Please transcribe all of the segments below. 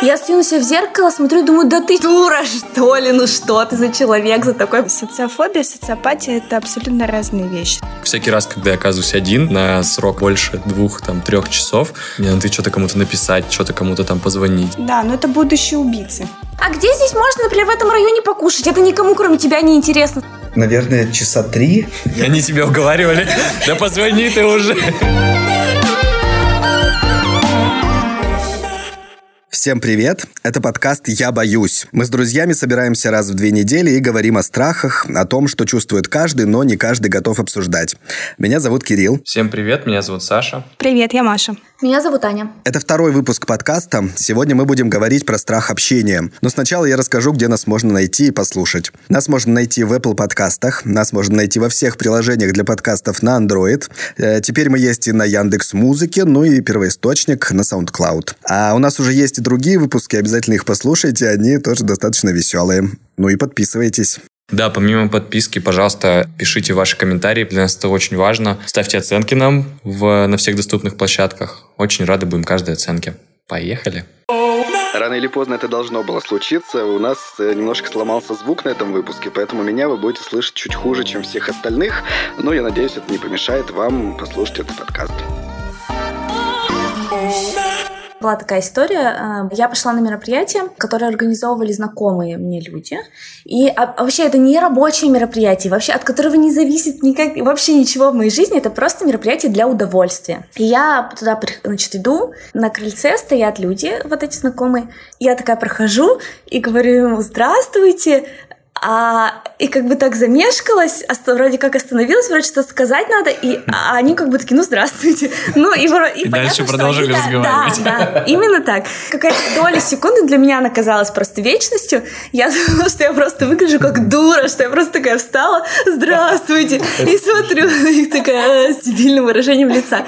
Я стою на себя в зеркало, смотрю и думаю, да ты дура, что ли? Ну что ты за человек, за такой... Социофобия, социопатия — это абсолютно разные вещи. Всякий раз, когда я оказываюсь один на срок больше двух, там, трех часов, мне надо что-то кому-то написать, что-то кому-то там позвонить. Да, но это будущие убийцы. А где здесь можно, например, в этом районе покушать? Это никому, кроме тебя, не интересно. Наверное, часа три. Они тебя уговаривали. Да позвони ты уже. Всем привет! Это подкаст «Я боюсь». Мы с друзьями собираемся раз в две недели и говорим о страхах, о том, что чувствует каждый, но не каждый готов обсуждать. Меня зовут Кирилл. Всем привет, меня зовут Саша. Привет, я Маша. Меня зовут Аня. Это второй выпуск подкаста. Сегодня мы будем говорить про страх общения. Но сначала я расскажу, где нас можно найти и послушать. Нас можно найти в Apple подкастах, нас можно найти во всех приложениях для подкастов на Android. Э, теперь мы есть и на Яндекс Музыке, ну и первоисточник на SoundCloud. А у нас уже есть и другие выпуски, обязательно их послушайте, они тоже достаточно веселые. Ну и подписывайтесь. Да, помимо подписки, пожалуйста, пишите ваши комментарии, для нас это очень важно. Ставьте оценки нам в, на всех доступных площадках. Очень рады будем каждой оценке. Поехали! Рано или поздно это должно было случиться. У нас э, немножко сломался звук на этом выпуске, поэтому меня вы будете слышать чуть хуже, чем всех остальных. Но я надеюсь, это не помешает вам послушать этот подкаст. Была такая история. Э, я пошла на мероприятие, которое организовывали знакомые мне люди. И а, вообще это не рабочее мероприятие, вообще от которого не зависит никак, вообще ничего в моей жизни. Это просто мероприятие для удовольствия. И я туда, значит, иду, на крыльце стоят люди, вот эти знакомые. Я такая прохожу и говорю ему, здравствуйте, а, и как бы так замешкалась, вроде как остановилась, вроде что сказать надо, и а они как бы такие, ну, здравствуйте. Ну, и, и, и понятно, дальше продолжили они, разговаривать. Да, да, именно так. Какая-то доля секунды для меня она казалась просто вечностью. Я думала, что я просто выгляжу как дура, что я просто такая встала, здравствуйте, и смотрю на них такая с дебильным выражением лица.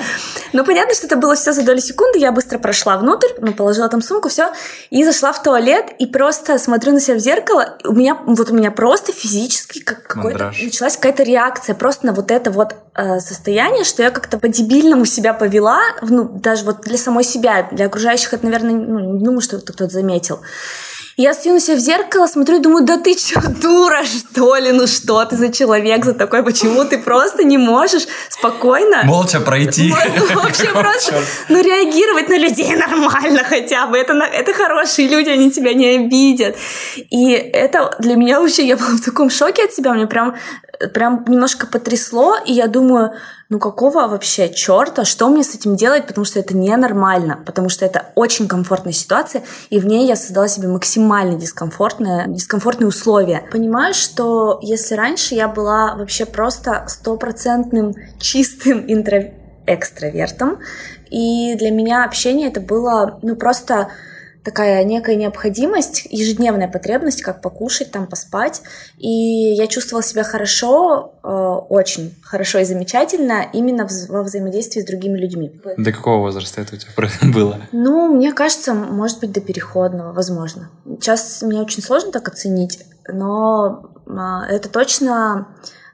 Но понятно, что это было все за долю секунды, я быстро прошла внутрь, ну, положила там сумку, все, и зашла в туалет, и просто смотрю на себя в зеркало, у меня, вот у меня меня просто физически как какой-то началась какая-то реакция просто на вот это вот э, состояние, что я как-то по-дебильному себя повела, ну, даже вот для самой себя, для окружающих это, наверное, ну, не думаю, что кто-то заметил. Я стою на себя в зеркало, смотрю думаю, да ты что, дура, что ли? Ну что ты за человек, за такой? Почему ты просто не можешь спокойно... Молча пройти. Вообще просто... Ну реагировать на людей нормально хотя бы. Это, это хорошие люди, они тебя не обидят. И это для меня вообще... Я была в таком шоке от себя. Мне прям, прям немножко потрясло. И я думаю, ну какого вообще черта, что мне с этим делать, потому что это ненормально, потому что это очень комфортная ситуация, и в ней я создала себе максимально дискомфортные, дискомфортные условия. Понимаю, что если раньше я была вообще просто стопроцентным чистым интро экстравертом, и для меня общение это было, ну, просто такая некая необходимость, ежедневная потребность, как покушать, там поспать. И я чувствовала себя хорошо, э, очень хорошо и замечательно именно в, во взаимодействии с другими людьми. До какого возраста это у тебя было? Ну, мне кажется, может быть, до переходного, возможно. Сейчас мне очень сложно так оценить, но э, это точно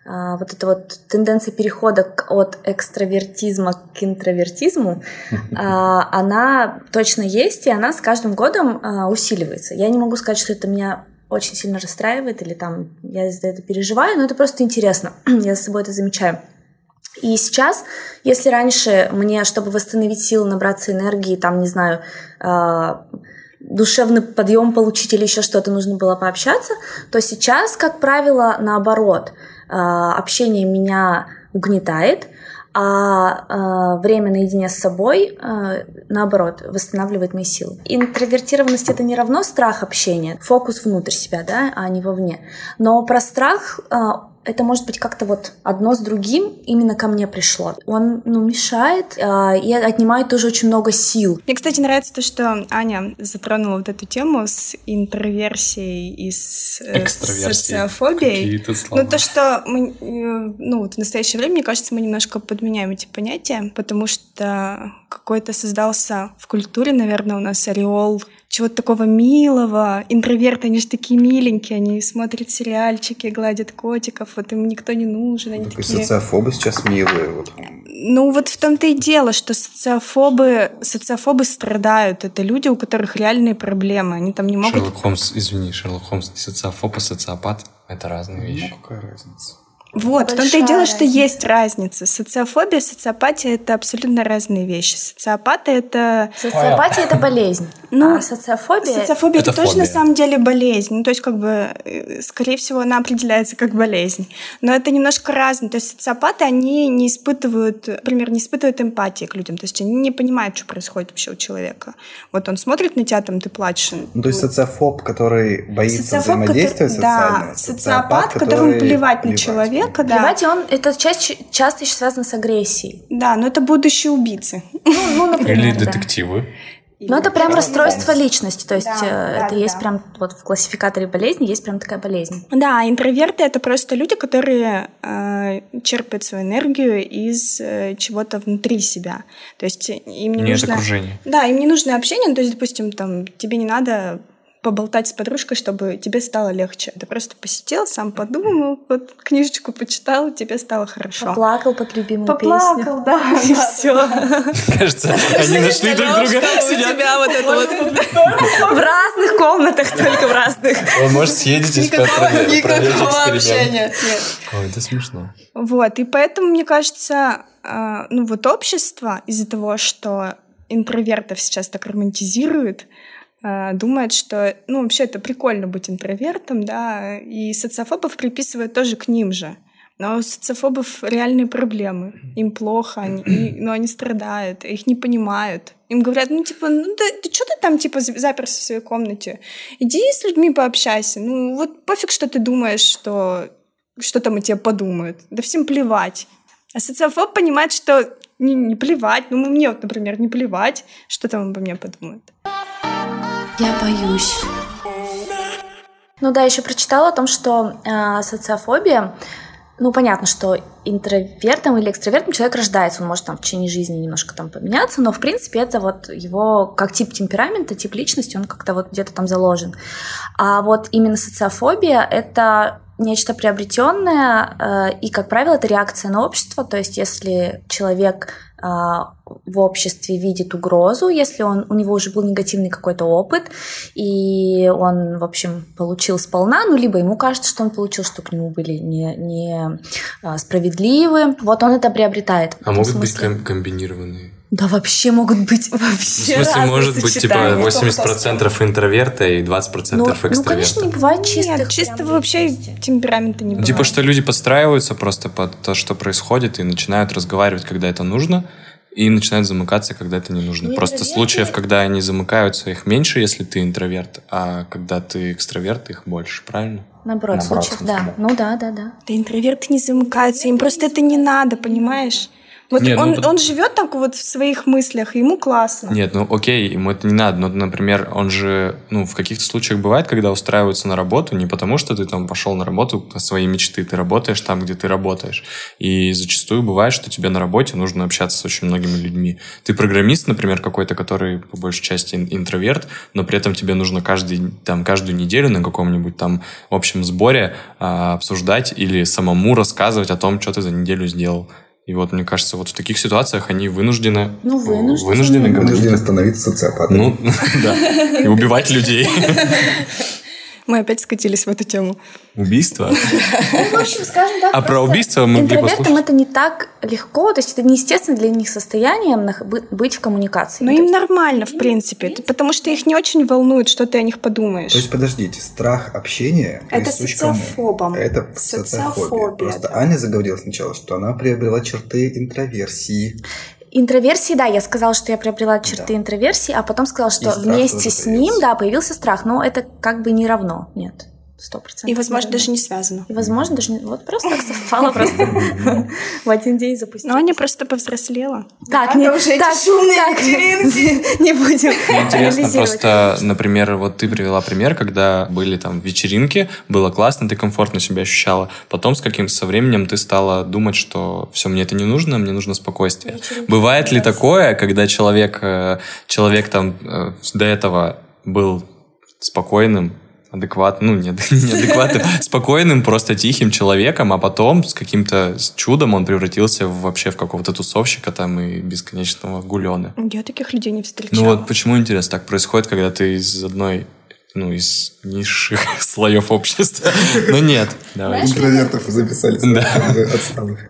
вот эта вот тенденция перехода от экстравертизма к интровертизму, а, она точно есть, и она с каждым годом а, усиливается. Я не могу сказать, что это меня очень сильно расстраивает или там я за это переживаю, но это просто интересно. я за собой это замечаю. И сейчас, если раньше мне, чтобы восстановить силы, набраться энергии, там, не знаю, душевный подъем получить или еще что-то нужно было пообщаться, то сейчас, как правило, наоборот – а, общение меня угнетает, а, а время наедине с собой, а, наоборот, восстанавливает мои силы. Интровертированность это не равно страх общения, фокус внутрь себя, да, а не вовне. Но про страх это может быть как-то вот одно с другим именно ко мне пришло. Он, ну, мешает э, и отнимает тоже очень много сил. Мне, кстати, нравится то, что Аня затронула вот эту тему с интроверсией и с, э, социофобией. Ну, то, что мы, э, ну, вот в настоящее время, мне кажется, мы немножко подменяем эти понятия, потому что какой-то создался в культуре, наверное, у нас ореол чего-то такого милого. Интроверты, они же такие миленькие, они смотрят сериальчики, гладят котиков, вот им никто не нужен. Они так такие... социофобы сейчас милые. Вот. Ну вот в том-то и дело, что социофобы, социофобы страдают. Это люди, у которых реальные проблемы. Они там не могут... Шерлок Холмс, извини, Шерлок Холмс не социофоб, а социопат. Это разные ну, вещи. Ну, какая разница? Вот, в том-то и дело, разница. что есть разница. Социофобия, социопатия — это абсолютно разные вещи. Социопаты — это... Социопатия — это болезнь, ну, а социофобия... Социофобия — это, это тоже на самом деле болезнь. Ну, то есть, как бы, э, скорее всего, она определяется как болезнь. Но это немножко разное. То есть социопаты, они не испытывают, например, не испытывают эмпатии к людям. То есть они не понимают, что происходит вообще у человека. Вот он смотрит на тебя, там, ты плачешь. Ну, то есть социофоб, который боится социофоб, взаимодействия который, социального. Да, социопат, которому плевать на человека человека, да. Плевать, он, это часто, часто еще связано с агрессией. Да, но это будущие убийцы. Ну, ну например, Или детективы. Ну, это прям расстройство личности, то есть да, э, это да, есть да. прям вот в классификаторе болезни есть прям такая болезнь. Да, интроверты это просто люди, которые э, черпают свою энергию из э, чего-то внутри себя. То есть им не Нет нужно. окружения. Да, им не нужно общение. То есть, допустим, там тебе не надо поболтать с подружкой, чтобы тебе стало легче. Ты просто посидел, сам подумал, вот книжечку почитал, тебе стало хорошо. Поплакал под любимую Поплакал, песню. Поплакал, да. И все. Кажется, они нашли друг друга. тебя вот это вот. В разных комнатах, только в разных. Он может съездить и Никакого общения. Ой, это смешно. Вот, и поэтому, мне кажется, а, ну вот общество из-за того, что интровертов сейчас так романтизируют, думает, что, ну, вообще это прикольно быть интровертом, да, и социофобов приписывают тоже к ним же. Но у социофобов реальные проблемы. Им плохо, они, и, но они страдают, их не понимают. Им говорят, ну, типа, ну, да, ты что ты там, типа, заперся в своей комнате? Иди с людьми пообщайся. Ну, вот пофиг, что ты думаешь, что что там о тебе подумают. Да всем плевать. А социофоб понимает, что не, не плевать. Ну, мне вот, например, не плевать, что там обо мне подумают. Я боюсь. Ну да, еще прочитала о том, что э, социофобия, ну понятно, что интровертом или экстравертом человек рождается, он может там в течение жизни немножко там поменяться, но в принципе это вот его как тип темперамента, тип личности, он как-то вот где-то там заложен. А вот именно социофобия это нечто приобретенное, э, и, как правило, это реакция на общество. То есть, если человек в обществе видит угрозу, если он, у него уже был негативный какой-то опыт, и он, в общем, получил сполна, ну, либо ему кажется, что он получил, что к нему были не, не э, справедливы, вот он это приобретает. А могут смысле. быть комбинированные да вообще могут быть вообще В смысле, может быть, типа 80% интроверта и 20% ну, экстраверта. Ну, конечно, не бывает чистых. Нет, чистого вообще темперамента не бывает. Типа, что люди подстраиваются просто под то, что происходит, и начинают разговаривать, когда это нужно, и начинают замыкаться, когда это не нужно. Ну, просто случаев, когда они замыкаются, их меньше, если ты интроверт, а когда ты экстраверт, их больше, правильно? Наоборот, Наоборот случаев, да. Ну да, да, да. Да интроверты не замыкаются, им просто это не надо, понимаешь? Вот Нет, он, ну, он живет так вот в своих мыслях, ему классно. Нет, ну окей, ему это не надо. Но, например, он же, ну, в каких-то случаях бывает, когда устраиваются на работу, не потому что ты там пошел на работу по своей мечты, ты работаешь там, где ты работаешь. И зачастую бывает, что тебе на работе нужно общаться с очень многими людьми. Ты программист, например, какой-то, который по большей части интроверт, но при этом тебе нужно каждый, там, каждую неделю на каком-нибудь там общем сборе а, обсуждать или самому рассказывать о том, что ты за неделю сделал. И вот, мне кажется, вот в таких ситуациях они вынуждены... Ну, вынуждены. Вынуждены, вынуждены становиться социопатами. Ну, да. И убивать людей. Мы опять скатились в эту тему. Убийство? Ну, в общем, скажем так, А про убийство мы могли Интровертам это не так легко, то есть это неестественно для них состоянием быть в коммуникации. Но им нормально, в принципе, потому что их не очень волнует, что ты о них подумаешь. То есть, подождите, страх общения Это социофобом. Это социофобия. Просто Аня заговорила сначала, что она приобрела черты интроверсии. Интроверсии, да, я сказала, что я приобрела черты да. интроверсии, а потом сказала, что вместе с ним, да, появился страх, но это как бы не равно, нет сто процентов. И, возможно, даже не связано. И, возможно, даже не... Вот просто так совпало просто. В один день запустить. Но Аня просто повзрослела. Так, не уже так, так, не будем Интересно просто, например, вот ты привела пример, когда были там вечеринки, было классно, ты комфортно себя ощущала. Потом с каким со временем ты стала думать, что все, мне это не нужно, мне нужно спокойствие. Бывает ли такое, когда человек, э, человек там э, до этого был спокойным, адекватным, ну, не, неадекватным, спокойным, просто тихим человеком, а потом с каким-то чудом он превратился в, вообще в какого-то тусовщика там и бесконечного гулена. Я таких людей не встречала. Ну вот почему, интересно, так происходит, когда ты из одной ну, из низших слоев общества. Но нет. Давай. Интровертов записали. Да.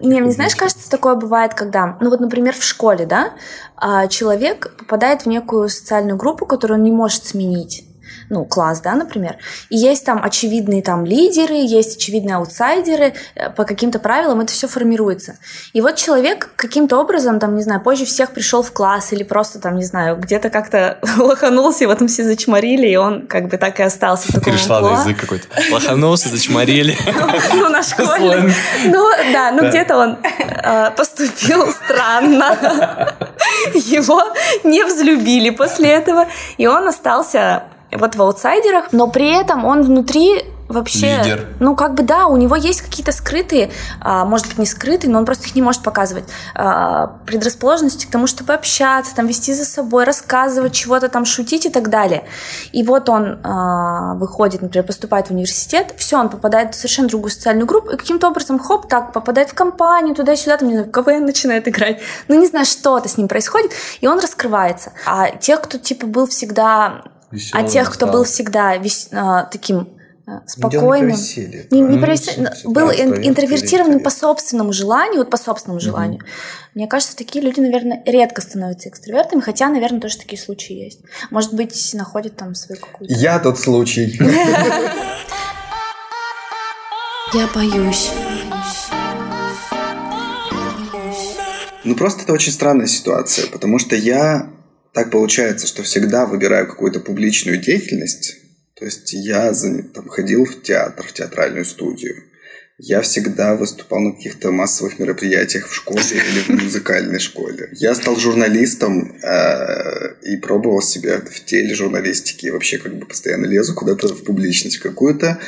Не, мне знаешь, кажется, такое бывает, когда, ну вот, например, в школе, да, а, человек попадает в некую социальную группу, которую он не может сменить ну, класс, да, например, и есть там очевидные там лидеры, есть очевидные аутсайдеры, э, по каким-то правилам это все формируется. И вот человек каким-то образом, там, не знаю, позже всех пришел в класс или просто там, не знаю, где-то как-то лоханулся, его там все зачморили, и он как бы так и остался в таком Перешла на язык какой-то. Лоханулся, зачморили. Ну, на школе. Ну, да, ну где-то он э, поступил странно. Его не взлюбили после этого, и он остался вот в аутсайдерах, но при этом он внутри вообще... Лидер. Ну, как бы да, у него есть какие-то скрытые, а, может быть, не скрытые, но он просто их не может показывать, а, предрасположенности к тому, чтобы общаться, там, вести за собой, рассказывать чего-то там, шутить и так далее. И вот он а, выходит, например, поступает в университет, все, он попадает в совершенно другую социальную группу, и каким-то образом, хоп, так, попадает в компанию, туда-сюда, там, не знаю, в КВН начинает играть. Ну, не знаю, что-то с ним происходит, и он раскрывается. А тех, кто, типа, был всегда а тех, кто был всегда весь, а, таким а, спокойным, не, не провисели, был интровертированным по собственному желанию, вот по собственному желанию. Мне кажется, такие люди, наверное, редко становятся экстравертами, хотя, наверное, тоже такие случаи есть. Может быть, находят там свою какую-то... Я тот случай. Я боюсь. Ну, просто это очень странная ситуация, потому что я так получается, что всегда выбираю какую-то публичную деятельность. То есть я там, ходил в театр, в театральную студию. Я всегда выступал на каких-то массовых мероприятиях в школе или в музыкальной школе. Я стал журналистом э, и пробовал себя в теле журналистики. И вообще как бы постоянно лезу куда-то в публичность какую-то.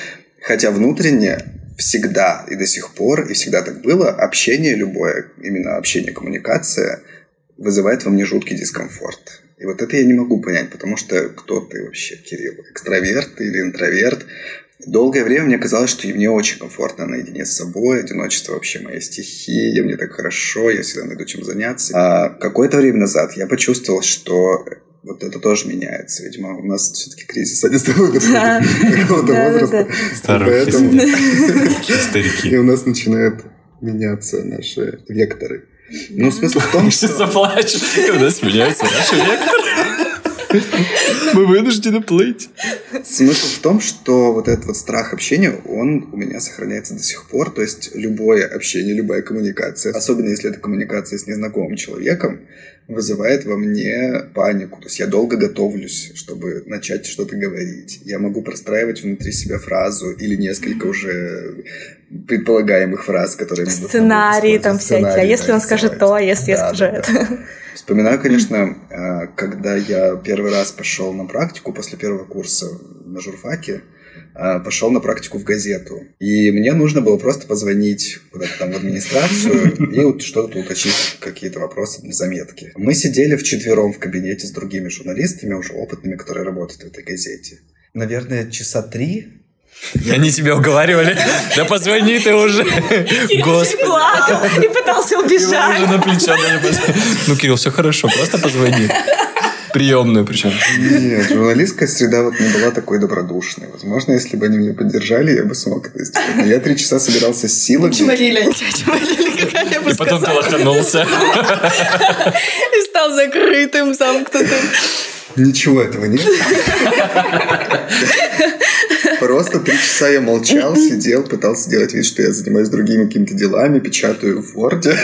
Хотя внутренне всегда и до сих пор, и всегда так было, общение любое, именно общение, коммуникация – вызывает во мне жуткий дискомфорт. И вот это я не могу понять, потому что кто ты вообще, Кирилл? Экстраверт или интроверт? Долгое время мне казалось, что мне очень комфортно наедине с собой, одиночество вообще моя стихия, мне так хорошо, я всегда найду чем заняться. А какое-то время назад я почувствовал, что вот это тоже меняется. Видимо, у нас все-таки кризис один с тобой какого-то возраста. Поэтому И у нас начинают меняться наши векторы. Ну, смысл в том, что... заплачешь, когда сменяется наш вектор. Мы вынуждены плыть. Смысл в том, что вот этот вот страх общения, он у меня сохраняется до сих пор. То есть любое общение, любая коммуникация, особенно если это коммуникация с незнакомым человеком, вызывает во мне панику. То есть я долго готовлюсь, чтобы начать что-то говорить. Я могу простраивать внутри себя фразу или несколько уже предполагаемых фраз, которые... Сценарии там всякие. А если он скажет то, а если я скажу это? Вспоминаю, конечно, а, когда я первый раз пошел на практику после первого курса на журфаке, пошел на практику в газету. И мне нужно было просто позвонить куда-то там в администрацию и вот что-то уточнить, какие-то вопросы, заметки. Мы сидели вчетвером в кабинете с другими журналистами, уже опытными, которые работают в этой газете. Наверное, часа три они тебя уговаривали. Да позвони ты уже. Господи. плакал и пытался убежать. Уже на плечо Ну, Кирилл, все хорошо, просто позвони. Приемную причем. Нет, журналистская среда вот не была такой добродушной. Возможно, если бы они меня поддержали, я бы смог это сделать. Но я три часа собирался с силами. Чморили они тебя, чморили, как я бы И потом ты лоханулся. И стал закрытым, замкнутым. Ничего этого нет. Просто три часа я молчал, сидел, пытался делать вид, что я занимаюсь другими какими-то делами, печатаю в Word,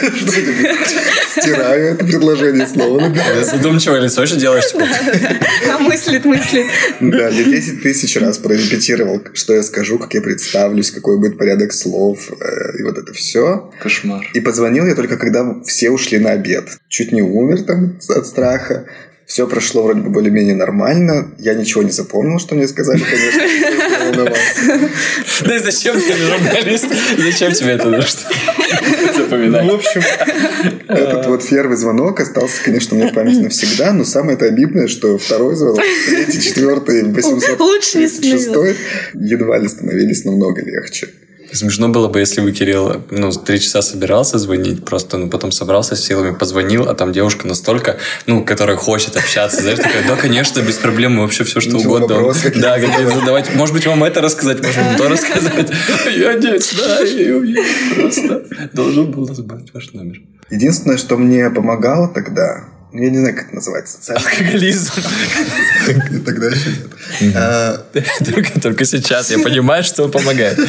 стираю это предложение снова набираю. Задумчивое лицо еще делаешь. А мыслит, мыслит. Да, я 10 тысяч раз прорепетировал, что я скажу, как я представлюсь, какой будет порядок слов, э, и вот это все. Кошмар. И позвонил я только, когда все ушли на обед. Чуть не умер там от страха. Все прошло вроде бы более-менее нормально. Я ничего не запомнил, что мне сказали, конечно. Да и зачем ты журналист? Зачем тебе это нужно? запоминать. Ну, в общем, этот вот первый звонок остался, конечно, меня в памяти навсегда, но самое это обидное, что второй звонок, третий, четвертый, 836 едва ли становились намного легче. Смешно было бы, если бы Кирилл, ну, три часа собирался звонить, просто, ну, потом собрался с силами, позвонил, а там девушка настолько, ну, которая хочет общаться, знаешь, такая, да, конечно, без проблем, вообще все, что Ничего, угодно. Вопрос, да, какие задавать. Может быть, вам это рассказать, может быть, то рассказать. Я не знаю, я просто должен был назвать ваш номер. Единственное, что мне помогало тогда, я не знаю, как это называется. Алкоголизм. Тогда еще нет. А, только сейчас я понимаю, что он помогает.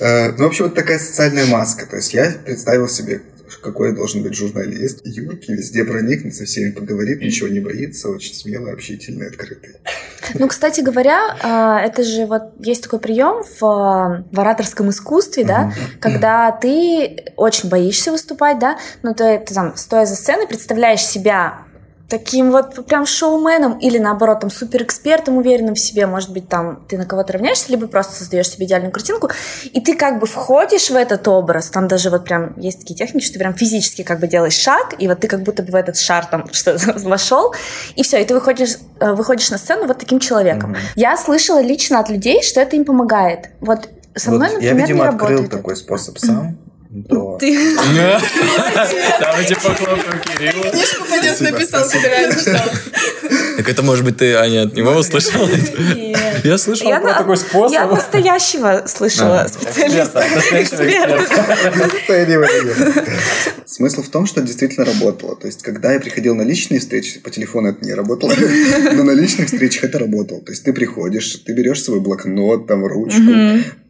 А, ну, в общем, вот такая социальная маска. То есть я представил себе какой должен быть журналист. Юркий везде проникнет, со всеми поговорит, ничего не боится, очень смелый, общительный, открытый. Ну, кстати говоря, а, это же вот есть такой прием в, в ораторском искусстве, да, когда ты очень боишься выступать, да, но ты, ты там, стоя за сценой, представляешь себя таким вот прям шоуменом или наоборот там суперэкспертом, уверенным в себе, может быть, там ты на кого-то равняешься, либо просто создаешь себе идеальную картинку, и ты как бы входишь в этот образ, там даже вот прям есть такие техники, что ты прям физически как бы делаешь шаг, и вот ты как будто бы в этот шар там что вошел, и все, и ты выходишь, э, выходишь на сцену вот таким человеком. Mm-hmm. Я слышала лично от людей, что это им помогает. Вот со мной, вот например, я, видимо, не открыл работает такой способ сам то... Ты... Давайте похлопаем Кирилла. Книжку пойдет написал, собираюсь читал. Так это, может быть, ты, Аня, от него услышала? Нет. Я слышала я про такой способ. Я настоящего слышала а, специалиста. Смысл в том, что действительно работало. То есть, когда я приходил на личные встречи, по телефону это не работало, но на личных встречах это работало. То есть, ты приходишь, ты берешь свой блокнот, там, ручку,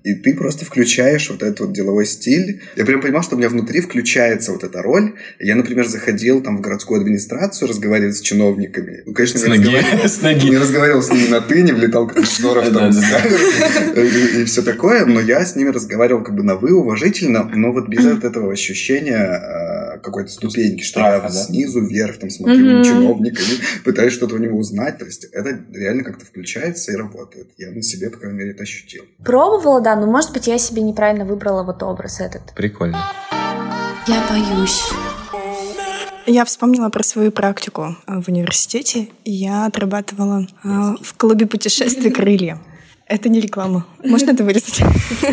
и ты просто включаешь вот этот вот деловой стиль. Я прям понимал, что у меня внутри включается вот эта роль. Я, например, заходил там в городскую администрацию разговаривать с чиновниками. Ну, конечно, с ноги. Разговаривал, с ноги. не разговаривал с ними на «ты», не влетал как здорово там и все такое, но я с ними разговаривал как бы на «вы» уважительно, но вот без этого ощущения а, какой-то ступеньки, что я снизу вверх там смотрю на чиновника пытаюсь что-то у него узнать. То есть это реально как-то включается и работает. Я на себе, по крайней мере, это ощутил. Пробовала, да, но, может быть, я себе неправильно выбрала вот образ этот. Прикольно. Я боюсь. Я вспомнила про свою практику в университете. Я отрабатывала э, в клубе путешествий «Крылья». Это не реклама. Можно это вырезать?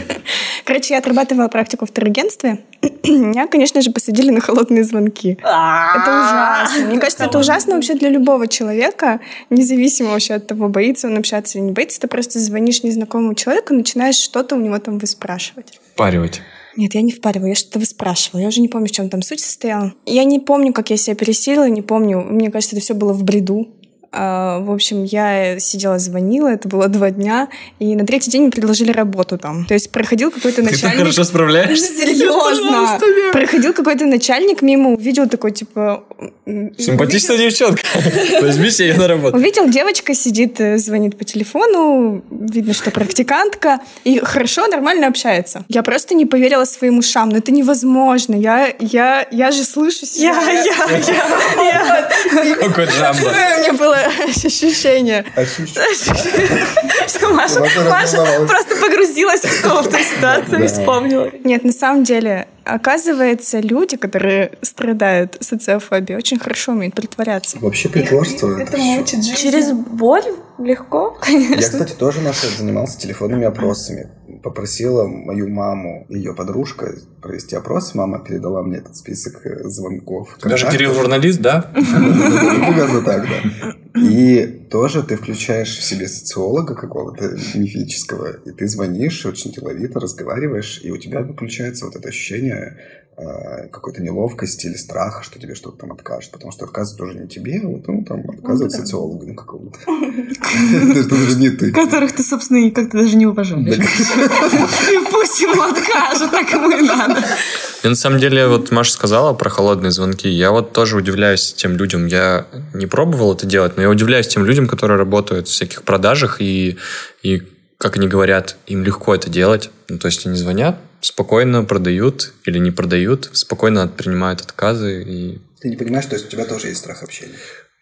Короче, я отрабатывала практику в турагентстве. Меня, конечно же, посадили на холодные звонки. Это ужасно. Мне кажется, это ужасно вообще для любого человека, независимо вообще от того, боится он общаться или не боится. Ты просто звонишь незнакомому человеку, начинаешь что-то у него там выспрашивать. Паривать. Нет, я не впаривала, я что-то выспрашивала. Я уже не помню, в чем там суть состояла. Я не помню, как я себя пересилила, не помню. Мне кажется, это все было в бреду. А, в общем, я сидела, звонила, это было два дня, и на третий день мне предложили работу там. То есть проходил какой-то начальник... Ты так хорошо справляешься? Серьезно! Проходил какой-то начальник мимо, увидел такой, типа... Симпатичная девчонка. Возьми себе ее на работу. Увидел, девочка сидит, э, звонит по телефону, видно, что практикантка, и хорошо, нормально общается. Я просто не поверила своим ушам, но это невозможно. Я, я, я же слышу себя. Я, я, я, я. Какой джамбо. Мне было ощущение. Что Маша, Маша просто погрузилась в ту ситуацию и вспомнила. Нет, на самом деле, оказывается, люди, которые страдают социофобией, очень хорошо умеют притворяться. Вообще притворство это, Через боль легко, Я, кстати, тоже на занимался телефонными опросами. Попросила мою маму, ее подружка, провести опрос. Мама передала мне этот список э, звонков. Даже Кирилл журналист, да? Примерно так, да. И тоже ты включаешь в себе социолога какого-то мифического, и ты звонишь очень деловито, разговариваешь, и у тебя включается вот это ощущение какой-то неловкости или страха, что тебе что-то там откажут, потому что отказывают тоже не тебе, а вот ну, там отказывают социологу ну, какому-то. Это даже не ты. Которых ты, собственно, и как-то даже не уважаешь. И пусть ему откажут, так ему и надо. И на самом деле, вот Маша сказала про холодные звонки. Я вот тоже удивляюсь тем людям. Я не пробовал это делать, но я удивляюсь тем людям, которые работают в всяких продажах и, и как они говорят, им легко это делать. Ну, то есть они звонят, спокойно продают или не продают, спокойно принимают отказы. И... Ты не понимаешь, то есть у тебя тоже есть страх общения?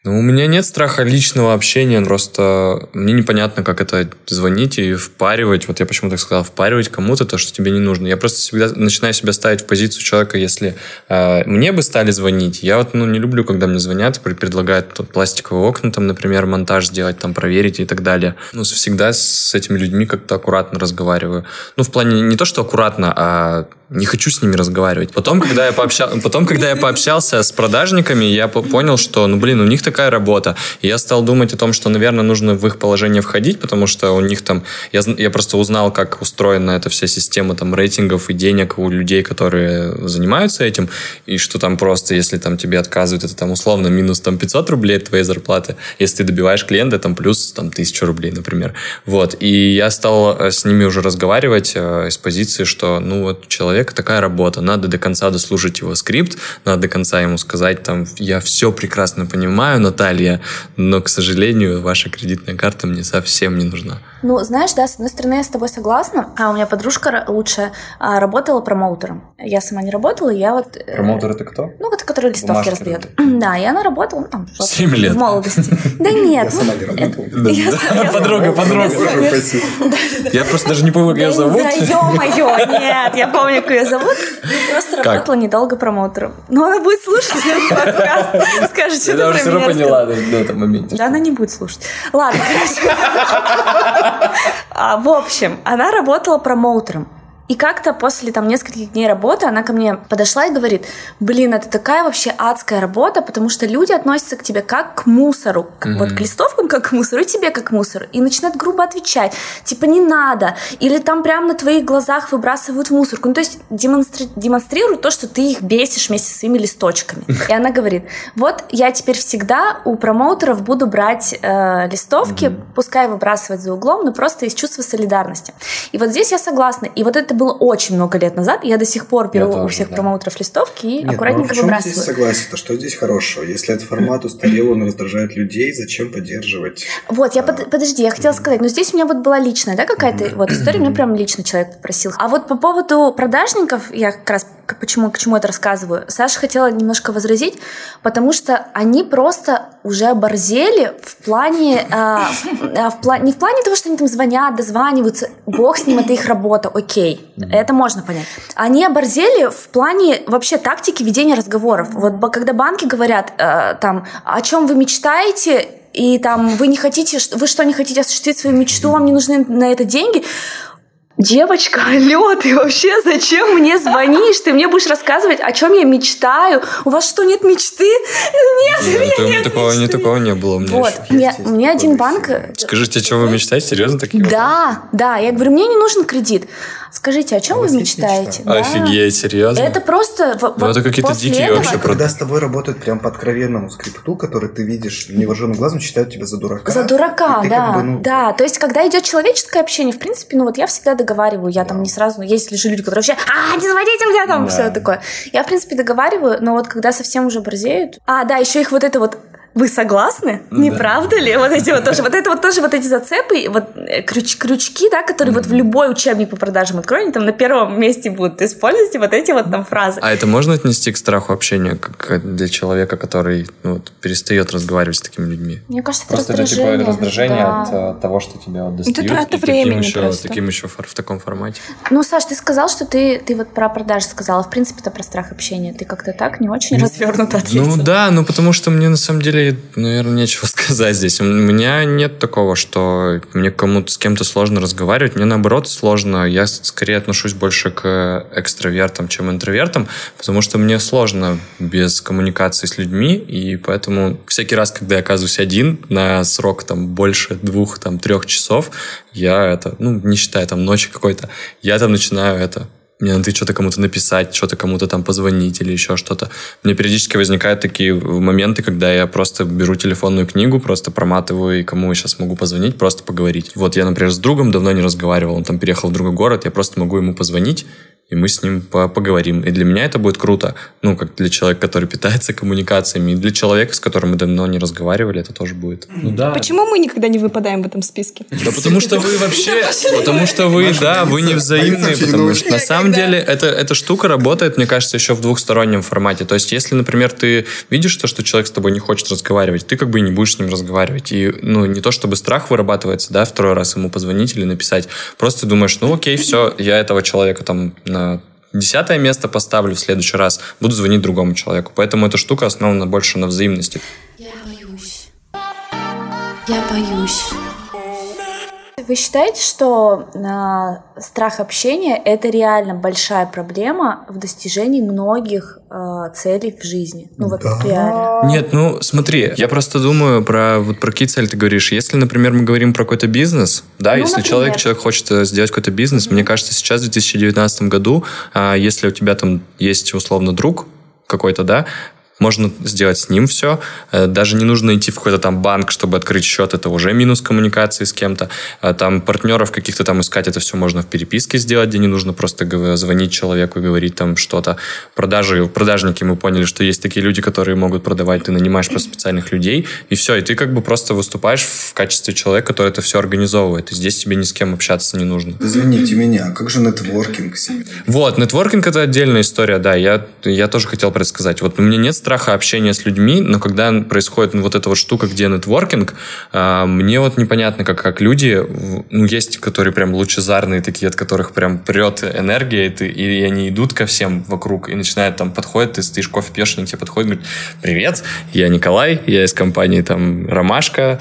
Ну, у меня нет страха личного общения, просто мне непонятно, как это звонить и впаривать. Вот я почему так сказал, впаривать кому-то то, что тебе не нужно. Я просто всегда начинаю себя ставить в позицию человека, если э, мне бы стали звонить. Я вот ну, не люблю, когда мне звонят, предлагают тут пластиковые окна, там, например, монтаж сделать, там, проверить и так далее. Ну, всегда с этими людьми как-то аккуратно разговариваю. Ну, в плане не то, что аккуратно, а не хочу с ними разговаривать. Потом, когда я, пообщал... Потом, когда я пообщался с продажниками, я понял, что, ну, блин, у них такая работа. И я стал думать о том, что, наверное, нужно в их положение входить, потому что у них там... Я, я просто узнал, как устроена эта вся система там рейтингов и денег у людей, которые занимаются этим, и что там просто, если там тебе отказывают, это там условно минус там 500 рублей твоей зарплаты. Если ты добиваешь клиента, там плюс там 1000 рублей, например. Вот. И я стал э, с ними уже разговаривать э, из позиции, что, ну, вот человек человека такая работа. Надо до конца дослужить его скрипт, надо до конца ему сказать, там, я все прекрасно понимаю, Наталья, но, к сожалению, ваша кредитная карта мне совсем не нужна. Ну, знаешь, да, с одной стороны, я с тобой согласна. А у меня подружка лучшая работала промоутером. Я сама не работала, я вот... Э, Промоутер это кто? Ну, вот, который листовки раздает. Да, и она работала, ну, там, 7 лет. В молодости. Да нет. Я сама не работала. Подруга, подруга. Я просто даже не помню, как ее зовут. Да ё-моё, нет, я помню, как ее зовут. Просто работала недолго промоутером. Но она будет слушать подкаст. Скажет, что ты все равно поняла на этом моменте. Да, она не будет слушать. Ладно, короче. А, в общем, она работала промоутером. И как-то после там нескольких дней работы она ко мне подошла и говорит, блин, это такая вообще адская работа, потому что люди относятся к тебе как к мусору, mm-hmm. вот к листовкам как к мусору, и тебе как к мусору, и начинают грубо отвечать, типа не надо, или там прямо на твоих глазах выбрасывают в мусорку, ну то есть демонстри- демонстрируют то, что ты их бесишь вместе с своими листочками. И она говорит, вот я теперь всегда у промоутеров буду брать э, листовки, mm-hmm. пускай выбрасывать за углом, но просто из чувства солидарности. И вот здесь я согласна, и вот это было очень много лет назад. Я до сих пор беру тоже, у всех да. промоутеров листовки и Нет, аккуратненько ну, а выбрасываю. здесь согласен? То что здесь хорошего? Если этот формат устарел, он раздражает людей, зачем поддерживать? Вот, я а... под, подожди, я хотела сказать, но здесь у меня вот была личная, да, какая-то вот история, меня прям лично человек попросил. А вот по поводу продажников, я как раз почему, к чему это рассказываю. Саша хотела немножко возразить, потому что они просто уже оборзели в плане, э, в, э, в плане, не в плане того, что они там звонят, дозваниваются, бог с ним, это их работа, окей, это можно понять. Они оборзели в плане вообще тактики ведения разговоров. Вот когда банки говорят э, там, о чем вы мечтаете, и там вы не хотите, вы что не хотите осуществить свою мечту, вам не нужны на это деньги, Девочка, алло, ты вообще зачем мне звонишь? Ты мне будешь рассказывать, о чем я мечтаю? У вас что, нет мечты? Нет, нет, нет, нет такого, мечты. Не, такого не было у меня Вот, мне, мне один банк... Скажите, о чем вы мечтаете? Серьезно такие Да, да, я говорю, мне не нужен кредит. Скажите, о чем вы мечтаете? Да. Офигеть, серьезно? Это просто... Ну, это какие-то дикие этого... вообще... Когда с тобой работают прям по откровенному скрипту, который ты видишь невооруженным глазом, считают тебя за дурака. За дурака, да. Как бы, ну... Да, то есть, когда идет человеческое общение, в принципе, ну вот я всегда договариваю, я там не сразу... Есть же люди, которые вообще, а, не звоните мне там, да. все такое. Я, в принципе, договариваю, но вот когда совсем уже борзеют... А, да, еще их вот это вот вы согласны? Да. Не правда ли? Вот эти вот тоже, вот это вот тоже вот эти зацепы, вот э, крюч, крючки, да, которые mm-hmm. вот в любой учебник по продажам откроете, там на первом месте будут. Используйте вот эти вот там фразы. А это можно отнести к страху общения, как для человека, который ну, вот, перестает разговаривать с такими людьми? Мне кажется, это Просто раздражение. это типа раздражение да. от uh, того, что тебя вот достают. Это трата времени таким еще, таким еще в таком формате. Ну, Саш, ты сказал, что ты, ты вот про продажи сказала. В принципе, это про страх общения. Ты как-то так не очень ну, развернуто ответил. Ну да, ну потому что мне на самом деле наверное, нечего сказать здесь. У меня нет такого, что мне кому-то с кем-то сложно разговаривать. Мне наоборот сложно. Я скорее отношусь больше к экстравертам, чем интровертам, потому что мне сложно без коммуникации с людьми, и поэтому всякий раз, когда я оказываюсь один на срок там больше двух, там трех часов, я это, ну, не считая там ночи какой-то, я там начинаю это мне надо что-то кому-то написать, что-то кому-то там позвонить или еще что-то. Мне периодически возникают такие моменты, когда я просто беру телефонную книгу, просто проматываю, и кому я сейчас могу позвонить, просто поговорить. Вот я, например, с другом давно не разговаривал, он там переехал в другой город, я просто могу ему позвонить, и мы с ним поговорим. И для меня это будет круто. Ну, как для человека, который питается коммуникациями, и для человека, с которым мы давно не разговаривали, это тоже будет. Ну, да. Почему мы никогда не выпадаем в этом списке? Да потому что вы вообще... Потому что вы, да, вы не взаимные, потому что на самом деле эта, эта штука работает, мне кажется, еще в двухстороннем формате. То есть, если, например, ты видишь то, что человек с тобой не хочет разговаривать, ты как бы не будешь с ним разговаривать. И, ну, не то чтобы страх вырабатывается, да, второй раз ему позвонить или написать. Просто думаешь, ну, окей, все, я этого человека там на десятое место поставлю в следующий раз, буду звонить другому человеку. Поэтому эта штука основана больше на взаимности. Я боюсь. Я боюсь. Вы считаете, что э, страх общения это реально большая проблема в достижении многих э, целей в жизни? Ну вот да. реально. Нет, ну смотри, я просто думаю про вот про какие цели ты говоришь. Если, например, мы говорим про какой-то бизнес, да, ну, если например. человек человек хочет э, сделать какой-то бизнес, mm-hmm. мне кажется, сейчас в 2019 году, э, если у тебя там есть условно друг какой-то, да, можно сделать с ним все. Э, даже не нужно идти в какой-то там банк, чтобы открыть счет. Это уже минус коммуникации с кем-то. Э, там партнеров каких-то там искать, это все можно в переписке сделать, где не нужно просто звонить человеку и говорить там что-то. Продажи, продажники мы поняли, что есть такие люди, которые могут продавать. Ты нанимаешь просто специальных людей, и все. И ты как бы просто выступаешь в качестве человека, который это все организовывает. И здесь тебе ни с кем общаться не нужно. Извините меня, а как же нетворкинг? Вот, нетворкинг это отдельная история, да. Я, я тоже хотел предсказать. Вот у меня нет страха общения с людьми, но когда происходит ну, вот эта вот штука, где нетворкинг, э, мне вот непонятно, как, как люди, ну, есть, которые прям лучезарные такие, от которых прям прет энергия, и, ты, и они идут ко всем вокруг и начинают там, подходят, ты стоишь, кофе пьешь, они тебе подходят, говорят, привет, я Николай, я из компании там Ромашка,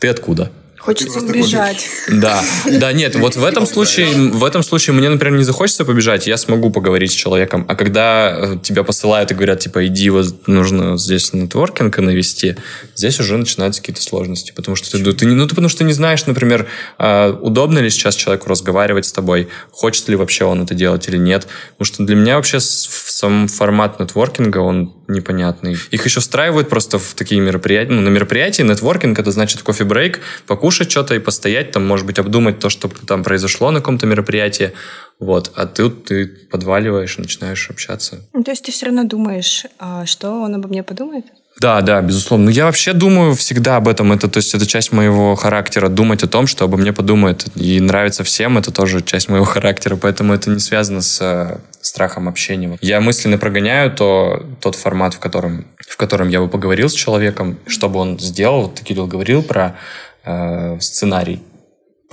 ты откуда? Хочется убежать. Да, да, нет, вот в этом случае, в этом случае мне, например, не захочется побежать, я смогу поговорить с человеком. А когда э, тебя посылают и говорят, типа, иди, вот нужно здесь нетворкинг навести, здесь уже начинаются какие-то сложности, потому что ты, ты, ну, ты, потому что не знаешь, например, а, удобно ли сейчас человеку разговаривать с тобой, хочет ли вообще он это делать или нет. Потому что для меня вообще сам формат нетворкинга, он непонятный. Их еще встраивают просто в такие мероприятия. Ну, на мероприятии нетворкинг это значит кофе-брейк, покушать что-то и постоять, там, может быть, обдумать то, что там произошло на каком-то мероприятии. Вот, а ты, ты подваливаешь, начинаешь общаться. Ну, то есть ты все равно думаешь, а что он обо мне подумает? Да, да, безусловно. Но я вообще думаю всегда об этом. Это, то есть, это часть моего характера. Думать о том, что обо мне подумают. И нравится всем, это тоже часть моего характера. Поэтому это не связано с э, страхом общения. Я мысленно прогоняю то, тот формат, в котором, в котором я бы поговорил с человеком, что бы он сделал. Вот Кирилл, говорил про э, сценарий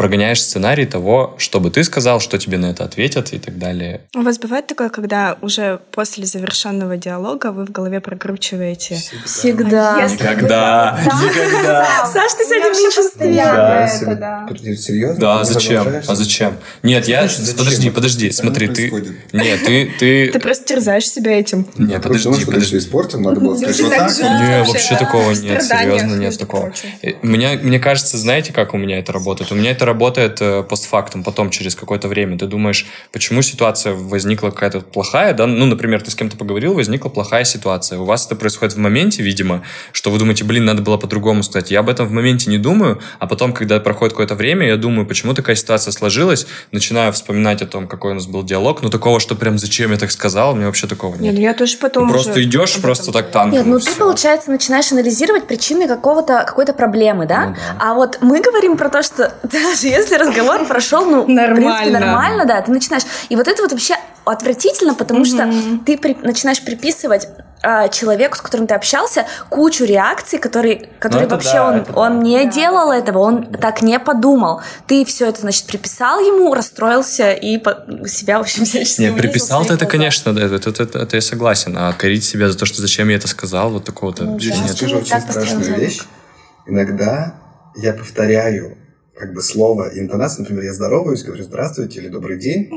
прогоняешь сценарий того, чтобы ты сказал, что тебе на это ответят и так далее. У вас бывает такое, когда уже после завершенного диалога вы в голове прокручиваете? Всегда. А Никогда. Никогда. Саш, ты сегодня в чувстве. Да. Серьезно? Да, зачем? А зачем? Нет, я... Подожди, подожди, смотри, ты... Нет, ты... Ты просто терзаешь себя этим. Нет, подожди, подожди. спортом надо было сказать вот так. Нет, вообще такого нет, серьезно нет такого. Мне кажется, знаете, как у меня это работает? У меня это работает э, постфактум, потом через какое-то время. Ты думаешь, почему ситуация возникла какая-то плохая, да? Ну, например, ты с кем-то поговорил, возникла плохая ситуация. У вас это происходит в моменте, видимо, что вы думаете, блин, надо было по-другому сказать. Я об этом в моменте не думаю, а потом, когда проходит какое-то время, я думаю, почему такая ситуация сложилась, начинаю вспоминать о том, какой у нас был диалог, но такого, что прям зачем я так сказал, мне вообще такого нет. Нет, ну я тоже потом ну, Просто идешь, просто так танком. Нет, ну ты, получается, начинаешь анализировать причины какого-то, какой-то проблемы, да? Ну, да? А вот мы говорим про то, что даже если разговор прошел, ну, нормально. в принципе, нормально, да, ты начинаешь. И вот это вот вообще отвратительно, потому mm-hmm. что ты при, начинаешь приписывать а, человеку, с которым ты общался, кучу реакций, которые, которые ну, вообще да, он, это он да. не да. делал этого, он так не подумал. Ты все это, значит, приписал ему, расстроился и по, себя, в общем, всячески Нет, приписал-то это, конечно, да, это, это, это, это я согласен. А корить себя за то, что зачем я это сказал, вот такого-то ну, да. нет. Скажу очень страшную вещь. Иногда я повторяю как бы слово и интонацию, например, я здороваюсь, говорю здравствуйте или добрый день,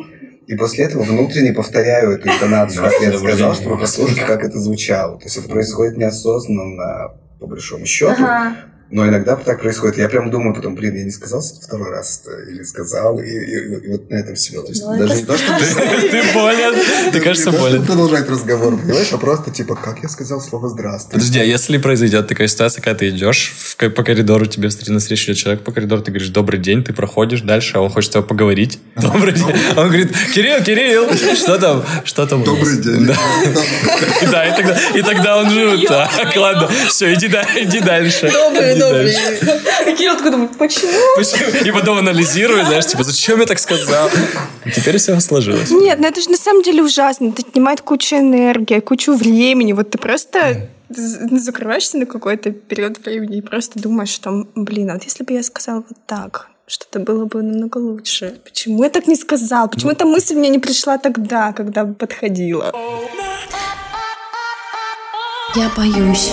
и после этого внутренне повторяю эту интонацию, как я сказал, чтобы послушать, как это звучало. То есть это происходит неосознанно, по большому счету. Но иногда так происходит. Я прям думаю потом, блин, я не сказал второй раз или сказал, и, и, и вот на этом все. То есть ну, даже не то, что ты болен, ты кажется болен. продолжать разговор, понимаешь, а просто типа, как я сказал слово «здравствуй». Подожди, а если произойдет такая ситуация, когда ты идешь по коридору, тебе на встречу человек по коридору, ты говоришь «добрый день», ты проходишь дальше, а он хочет с тобой поговорить. «Добрый день». Он говорит «Кирилл, Кирилл, что там? Что там?» «Добрый день». Да, и тогда он живет. Так, ладно, все, иди дальше. Добрый, добрый. Кирилл такой думает, почему? И потом анализирует, знаешь, типа, зачем я так сказал? теперь все сложилось. Нет, ну это же на самом деле ужасно. Это отнимает кучу энергии, кучу времени. Вот ты просто закрываешься на какой-то период времени и просто думаешь, что, блин, а вот если бы я сказала вот так, что-то было бы намного лучше. Почему я так не сказал? Почему ну, эта мысль мне не пришла тогда, когда подходила? Я боюсь.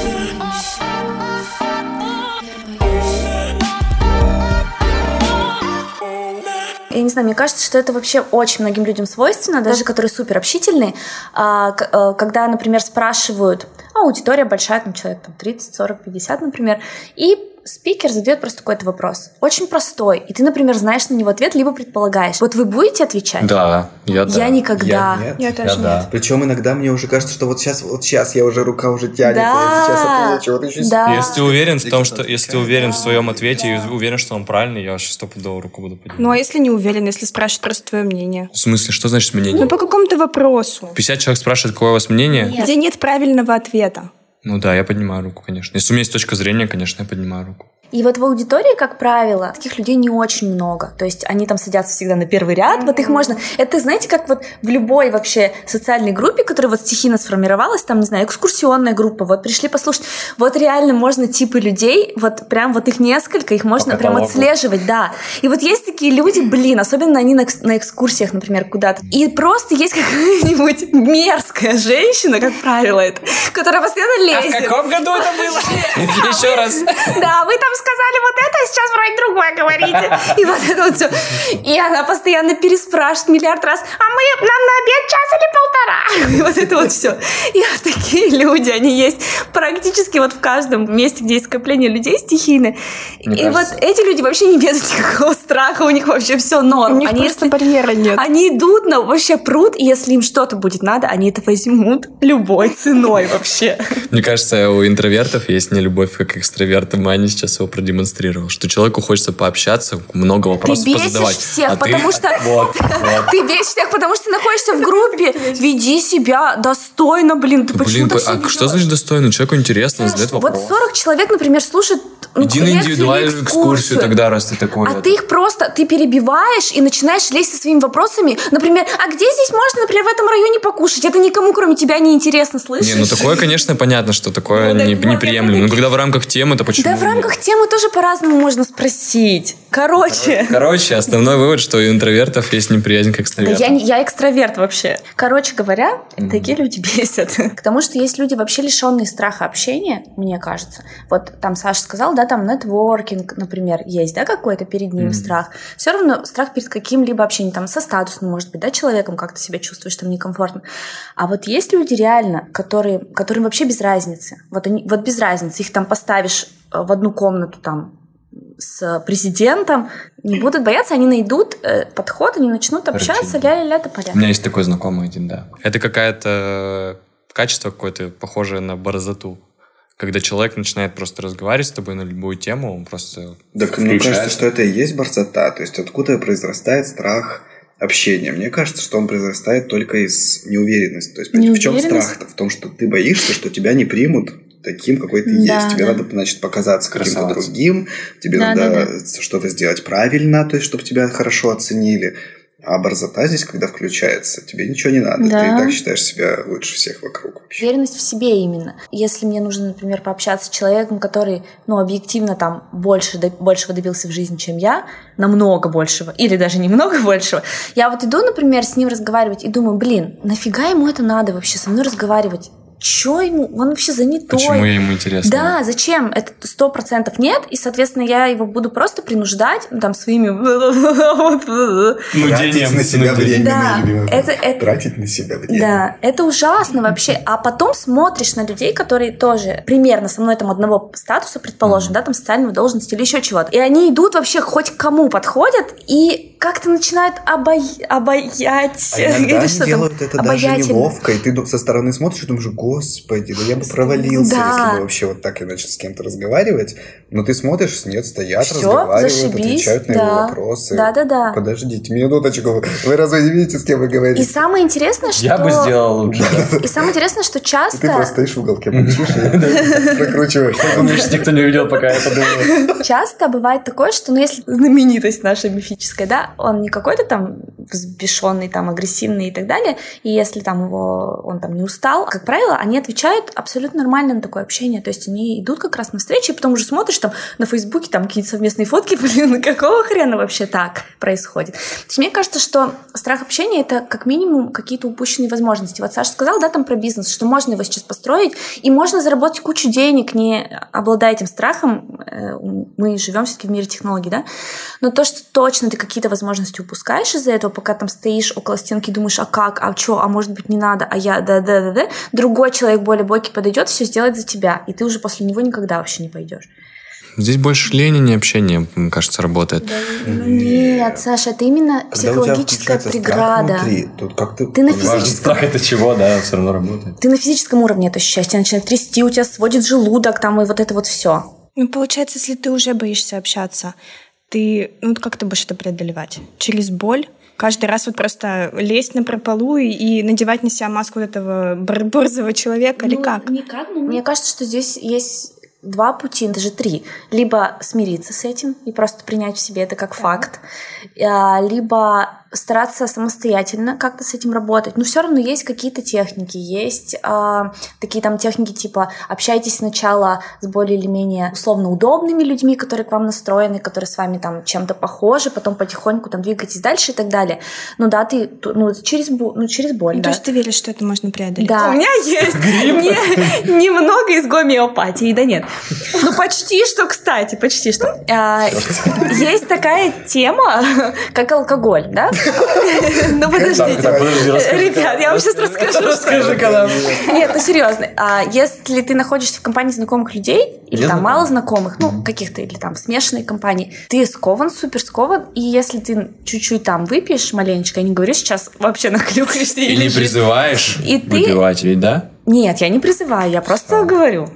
Я не знаю, мне кажется, что это вообще очень многим людям свойственно, даже которые супер общительные. А, э, когда, например, спрашивают, а аудитория большая, там человек там 30, 40, 50, например, и спикер задает просто какой-то вопрос. Очень простой. И ты, например, знаешь на него ответ, либо предполагаешь. Вот вы будете отвечать? Да, я да. Я никогда. Я, нет, я тоже я нет. Да. Причем иногда мне уже кажется, что вот сейчас, вот сейчас я уже рука уже тянется, да. я сейчас отвечу. Вот еще да. Если ты уверен в том, что если ты уверен да. в своем ответе и уверен, что он правильный, я вообще стопудово руку буду поднимать. Ну а если не уверен, если спрашивают просто твое мнение? В смысле, что значит мнение? Ну по какому-то вопросу. 50 человек спрашивают, какое у вас мнение? Нет. Где нет правильного ответа. Ну да, я поднимаю руку, конечно. Если у меня есть точка зрения, конечно, я поднимаю руку. И вот в аудитории, как правило, таких людей не очень много. То есть они там садятся всегда на первый ряд, вот их можно... Это, знаете, как вот в любой вообще социальной группе, которая вот стихийно сформировалась, там, не знаю, экскурсионная группа, вот пришли послушать, вот реально можно типы людей, вот прям вот их несколько, их можно прям отслеживать, да. И вот есть такие люди, блин, особенно они на, на экскурсиях, например, куда-то, и просто есть какая-нибудь мерзкая женщина, как правило, это, которая постоянно лезет. А в каком году это было? Еще раз. Да, вы там сказали вот это, а сейчас вроде другое говорите. И вот это вот все. И она постоянно переспрашивает миллиард раз, а мы, нам на обед час или полтора? И вот это вот все. И вот такие люди, они есть практически вот в каждом месте, где есть скопление людей стихийно. Мне и кажется. вот эти люди вообще не ведут никакого страха, у них вообще все норм. У них они, просто если, барьера нет. Они идут, но вообще прут, и если им что-то будет надо, они это возьмут любой ценой вообще. Мне кажется, у интровертов есть не любовь как экстравертам, и они сейчас его продемонстрировал, что человеку хочется пообщаться, много вопросов ты позадавать. всех, а потому ты... что... Вот, вот. Ты бесишь всех, потому что ты находишься в группе. Веди себя достойно, блин. Ты блин, а что значит достойно? Человеку интересно, задает вопрос. Вот 40 человек, например, слушают ну, Иди на индивидуальную экскурсию тогда, раз ты такой. А это. ты их просто, ты перебиваешь и начинаешь лезть со своими вопросами. Например, а где здесь можно, например, в этом районе покушать? Это никому, кроме тебя, не интересно, слышишь? Не, ну такое, конечно, понятно, что такое ну, не, неприемлемо. Но когда в рамках темы, то почему? Да, в рамках темы тоже по-разному можно спросить. Короче. Короче, основной вывод, что у интровертов есть неприязнь к экстравертам. Да я, я экстраверт вообще. Короче говоря, mm-hmm. такие люди бесят. Потому что есть люди вообще лишенные страха общения, мне кажется. Вот там Саша сказал, да, да, там нетворкинг, например, есть, да, какой-то перед ним mm-hmm. страх. Все равно страх перед каким-либо общением, там, со статусом, может быть, да, человеком как-то себя чувствуешь там некомфортно. А вот есть люди реально, которые, которым вообще без разницы. Вот они, вот без разницы, их там поставишь э, в одну комнату там с президентом, не будут бояться, они найдут э, подход, они начнут общаться, ля-ля-ля, это порядок. У меня есть такой знакомый один, да. Это какая-то качество какое-то похожее на борзоту когда человек начинает просто разговаривать с тобой на любую тему, он просто Так мне кажется, что это и есть борзота. То есть откуда произрастает страх общения. Мне кажется, что он произрастает только из неуверенности. То есть в чем страх-то? В том, что ты боишься, что тебя не примут таким, какой ты да, есть. Тебе да. надо, значит, показаться каким-то другим, тебе да, надо да, да. что-то сделать правильно, то есть, чтобы тебя хорошо оценили. А борзота здесь, когда включается, тебе ничего не надо. Да. Ты и так считаешь себя лучше всех вокруг вообще. Уверенность в себе именно. Если мне нужно, например, пообщаться с человеком, который, ну, объективно там больше, большего добился в жизни, чем я, намного большего, или даже немного большего, я вот иду, например, с ним разговаривать и думаю, блин, нафига ему это надо вообще со мной разговаривать? Что ему, он вообще занятой. Почему ему интересно? Да, зачем? Это сто процентов нет, и, соответственно, я его буду просто принуждать, ну, там, своими... Тратить на себя время, да, это, это... Тратить на себя время. Да, это ужасно вообще. А потом смотришь на людей, которые тоже примерно со мной там одного статуса, предположим, mm-hmm. да, там социального должности или еще чего-то. И они идут вообще хоть к кому подходят, и как-то начинают обаять. А иногда они делают это даже неловко, и ты со стороны смотришь и думаешь, господи, да я бы провалился, да. если бы вообще вот так иначе с кем-то разговаривать. Но ты смотришь, нет, стоят, разговаривают, зашибись, отвечают на да. его вопросы. Да-да-да. Подождите минуточку, вы разве не видите, с кем вы говорите? И самое интересное, что... Я бы сделал лучше. И самое интересное, что часто... Ты просто стоишь в уголке, молчишь и прокручиваешь. Думаешь, никто не увидел, пока я подумал. Часто бывает такое, что, ну, если знаменитость наша мифическая, да, он не какой-то там взбешенный, там, агрессивный и так далее, и если там его, он там не устал, как правило, они отвечают абсолютно нормально на такое общение, то есть они идут как раз на встречи, и потом уже смотришь там на Фейсбуке там какие-то совместные фотки, блин, какого хрена вообще так происходит? То есть мне кажется, что страх общения — это как минимум какие-то упущенные возможности. Вот Саша сказал, да, там про бизнес, что можно его сейчас построить, и можно заработать кучу денег, не обладая этим страхом. Э, мы живем все-таки в мире технологий, да? Но то, что точно ты какие-то возможности упускаешь из-за этого, пока там стоишь около стенки, думаешь, а как, а что, а может быть не надо, а я, да-да-да-да, другой человек более бойкий подойдет, все сделает за тебя, и ты уже после него никогда вообще не пойдешь. Здесь больше лени, не общение, мне кажется, работает. Да, нет, Саша, это именно психологическая преграда. Внутри, тут как ты... ты на физическом... Страх это чего, да, все равно работает. Ты на физическом уровне это тебя начинает трясти, у тебя сводит желудок, там и вот это вот все. Ну, получается, если ты уже боишься общаться, ты, ну, как ты будешь это преодолевать? Через боль? Каждый раз вот просто лезть на прополу и, и надевать на себя маску вот этого борзого человека ну, или как? Никак, но мне кажется, что здесь есть два пути, даже три. Либо смириться с этим и просто принять в себе это как факт, а, либо стараться самостоятельно как-то с этим работать. Но все равно есть какие-то техники, есть э, такие там техники типа общайтесь сначала с более или менее условно удобными людьми, которые к вам настроены, которые с вами там чем-то похожи, потом потихоньку там двигайтесь дальше и так далее. Ну да, ты ну, через, ну, через боль. Ну, да. То есть ты веришь, что это можно преодолеть? Да. У меня есть немного из гомеопатии, да нет. Ну почти что, кстати, почти что. А, есть такая тема, как алкоголь, да? Ну, подождите. Ребят, я вам сейчас расскажу. Расскажи, когда. Нет, ну серьезно. А если ты находишься в компании знакомых людей, или там мало знакомых, ну, каких-то, или там смешанной компании, ты скован, супер скован, и если ты чуть-чуть там выпьешь маленечко, я не говорю сейчас вообще наклюкаешься и не призываешь выпивать ведь, да? Нет, я не призываю, я просто говорю.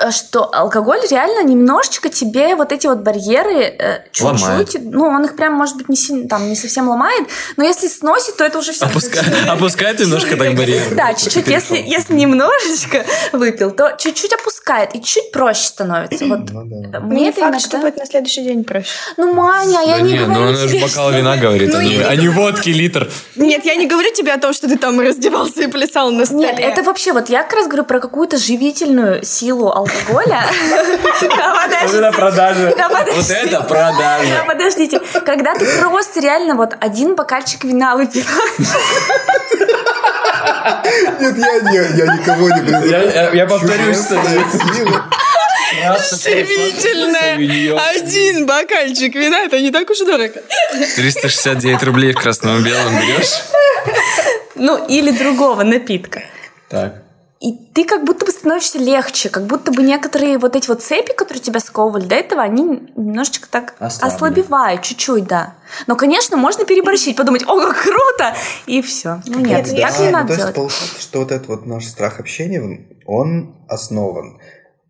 Э, что алкоголь реально немножечко тебе вот эти вот барьеры э, чуть-чуть, ну, он их прям, может быть, не, сильно, там, не совсем ломает, но если сносит, то это уже все. Опуска... Опускает немножко так барьеры. Да, чуть-чуть, если, если немножечко выпил, то чуть-чуть опускает и чуть проще становится. Вот. Ну. Мне это факт, что будет на следующий день проще. Ну, Маня, я не говорю ну, она же бокал вина говорит, ну, а не водки литр. Нет, я не говорю тебе о том, что ты там раздевался и плясал на столе. Нет, это вообще, вот я как раз говорю про какую-то живительную силу алкоголя. Вот это продажа. Вот это продажа. Подождите, когда ты просто реально вот один бокальчик вина выпиваешь. Нет, я, не, я никого не призываю. Я, я повторюсь, что Живительное. Один бокальчик вина, это не так уж дорого. 369 рублей в красном и белом берешь? Ну, или другого напитка. Так. И ты как будто бы становишься легче, как будто бы некоторые вот эти вот цепи, которые тебя сковывали до этого, они немножечко так Ослабли. ослабевают, чуть-чуть, да. Но, конечно, можно переборщить, подумать, о, как круто, и все. Ну нет, да, так не надо то делать. есть получается, что вот этот вот наш страх общения, он основан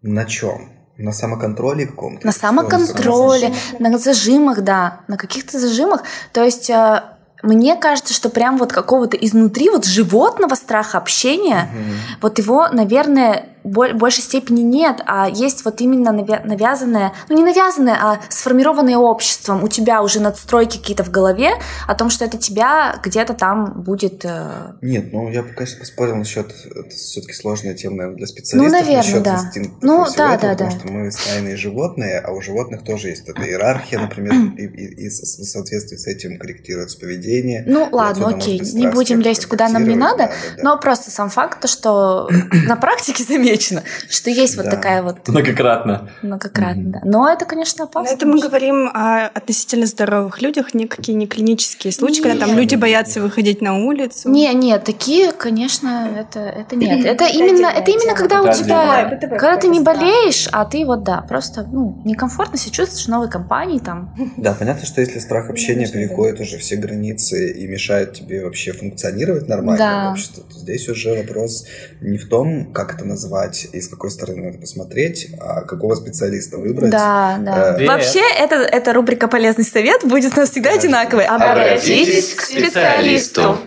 на чем? На самоконтроле каком-то? На самоконтроле, на зажимах, да, на каких-то зажимах. То есть э, мне кажется, что прям вот какого-то изнутри вот животного страха общения, угу. вот его, наверное, большей степени нет, а есть вот именно навязанное, ну не навязанное, а сформированное обществом. У тебя уже надстройки какие-то в голове о том, что это тебя где-то там будет... Э, нет, ну я бы, конечно, поспорил насчет, это все-таки сложная тема, наверное, для специалистов. Ну, наверное, да. Ну, да, да, да. Потому что мы стайные животные, а у животных тоже есть эта иерархия, например, и, и, и в соответствии с этим корректируется поведение. Ну, ладно, окей, не будем лезть куда нам не надо, да, да, да. но просто сам факт, то, что на практике замечено, что есть вот такая вот... Многократно. Многократно, да. Но это, конечно, опасно. Это мы говорим о относительно здоровых людях, никакие не клинические случаи, когда там люди боятся выходить на улицу. Не, нет, такие, конечно, это, это нет. Это именно, это именно когда у тебя, когда ты не болеешь, а ты вот, да, просто, ну, некомфортно себя чувствуешь в новой компании там. Да, понятно, что если страх общения переходит уже все границы и мешает тебе вообще функционировать нормально в обществе, то здесь уже вопрос не в том, как это назвать и с какой стороны надо посмотреть, а какого специалиста выбрать. Да, да. Э, Вообще, это, эта рубрика «Полезный совет» будет у нас всегда одинаковой. Обратитесь к специалисту.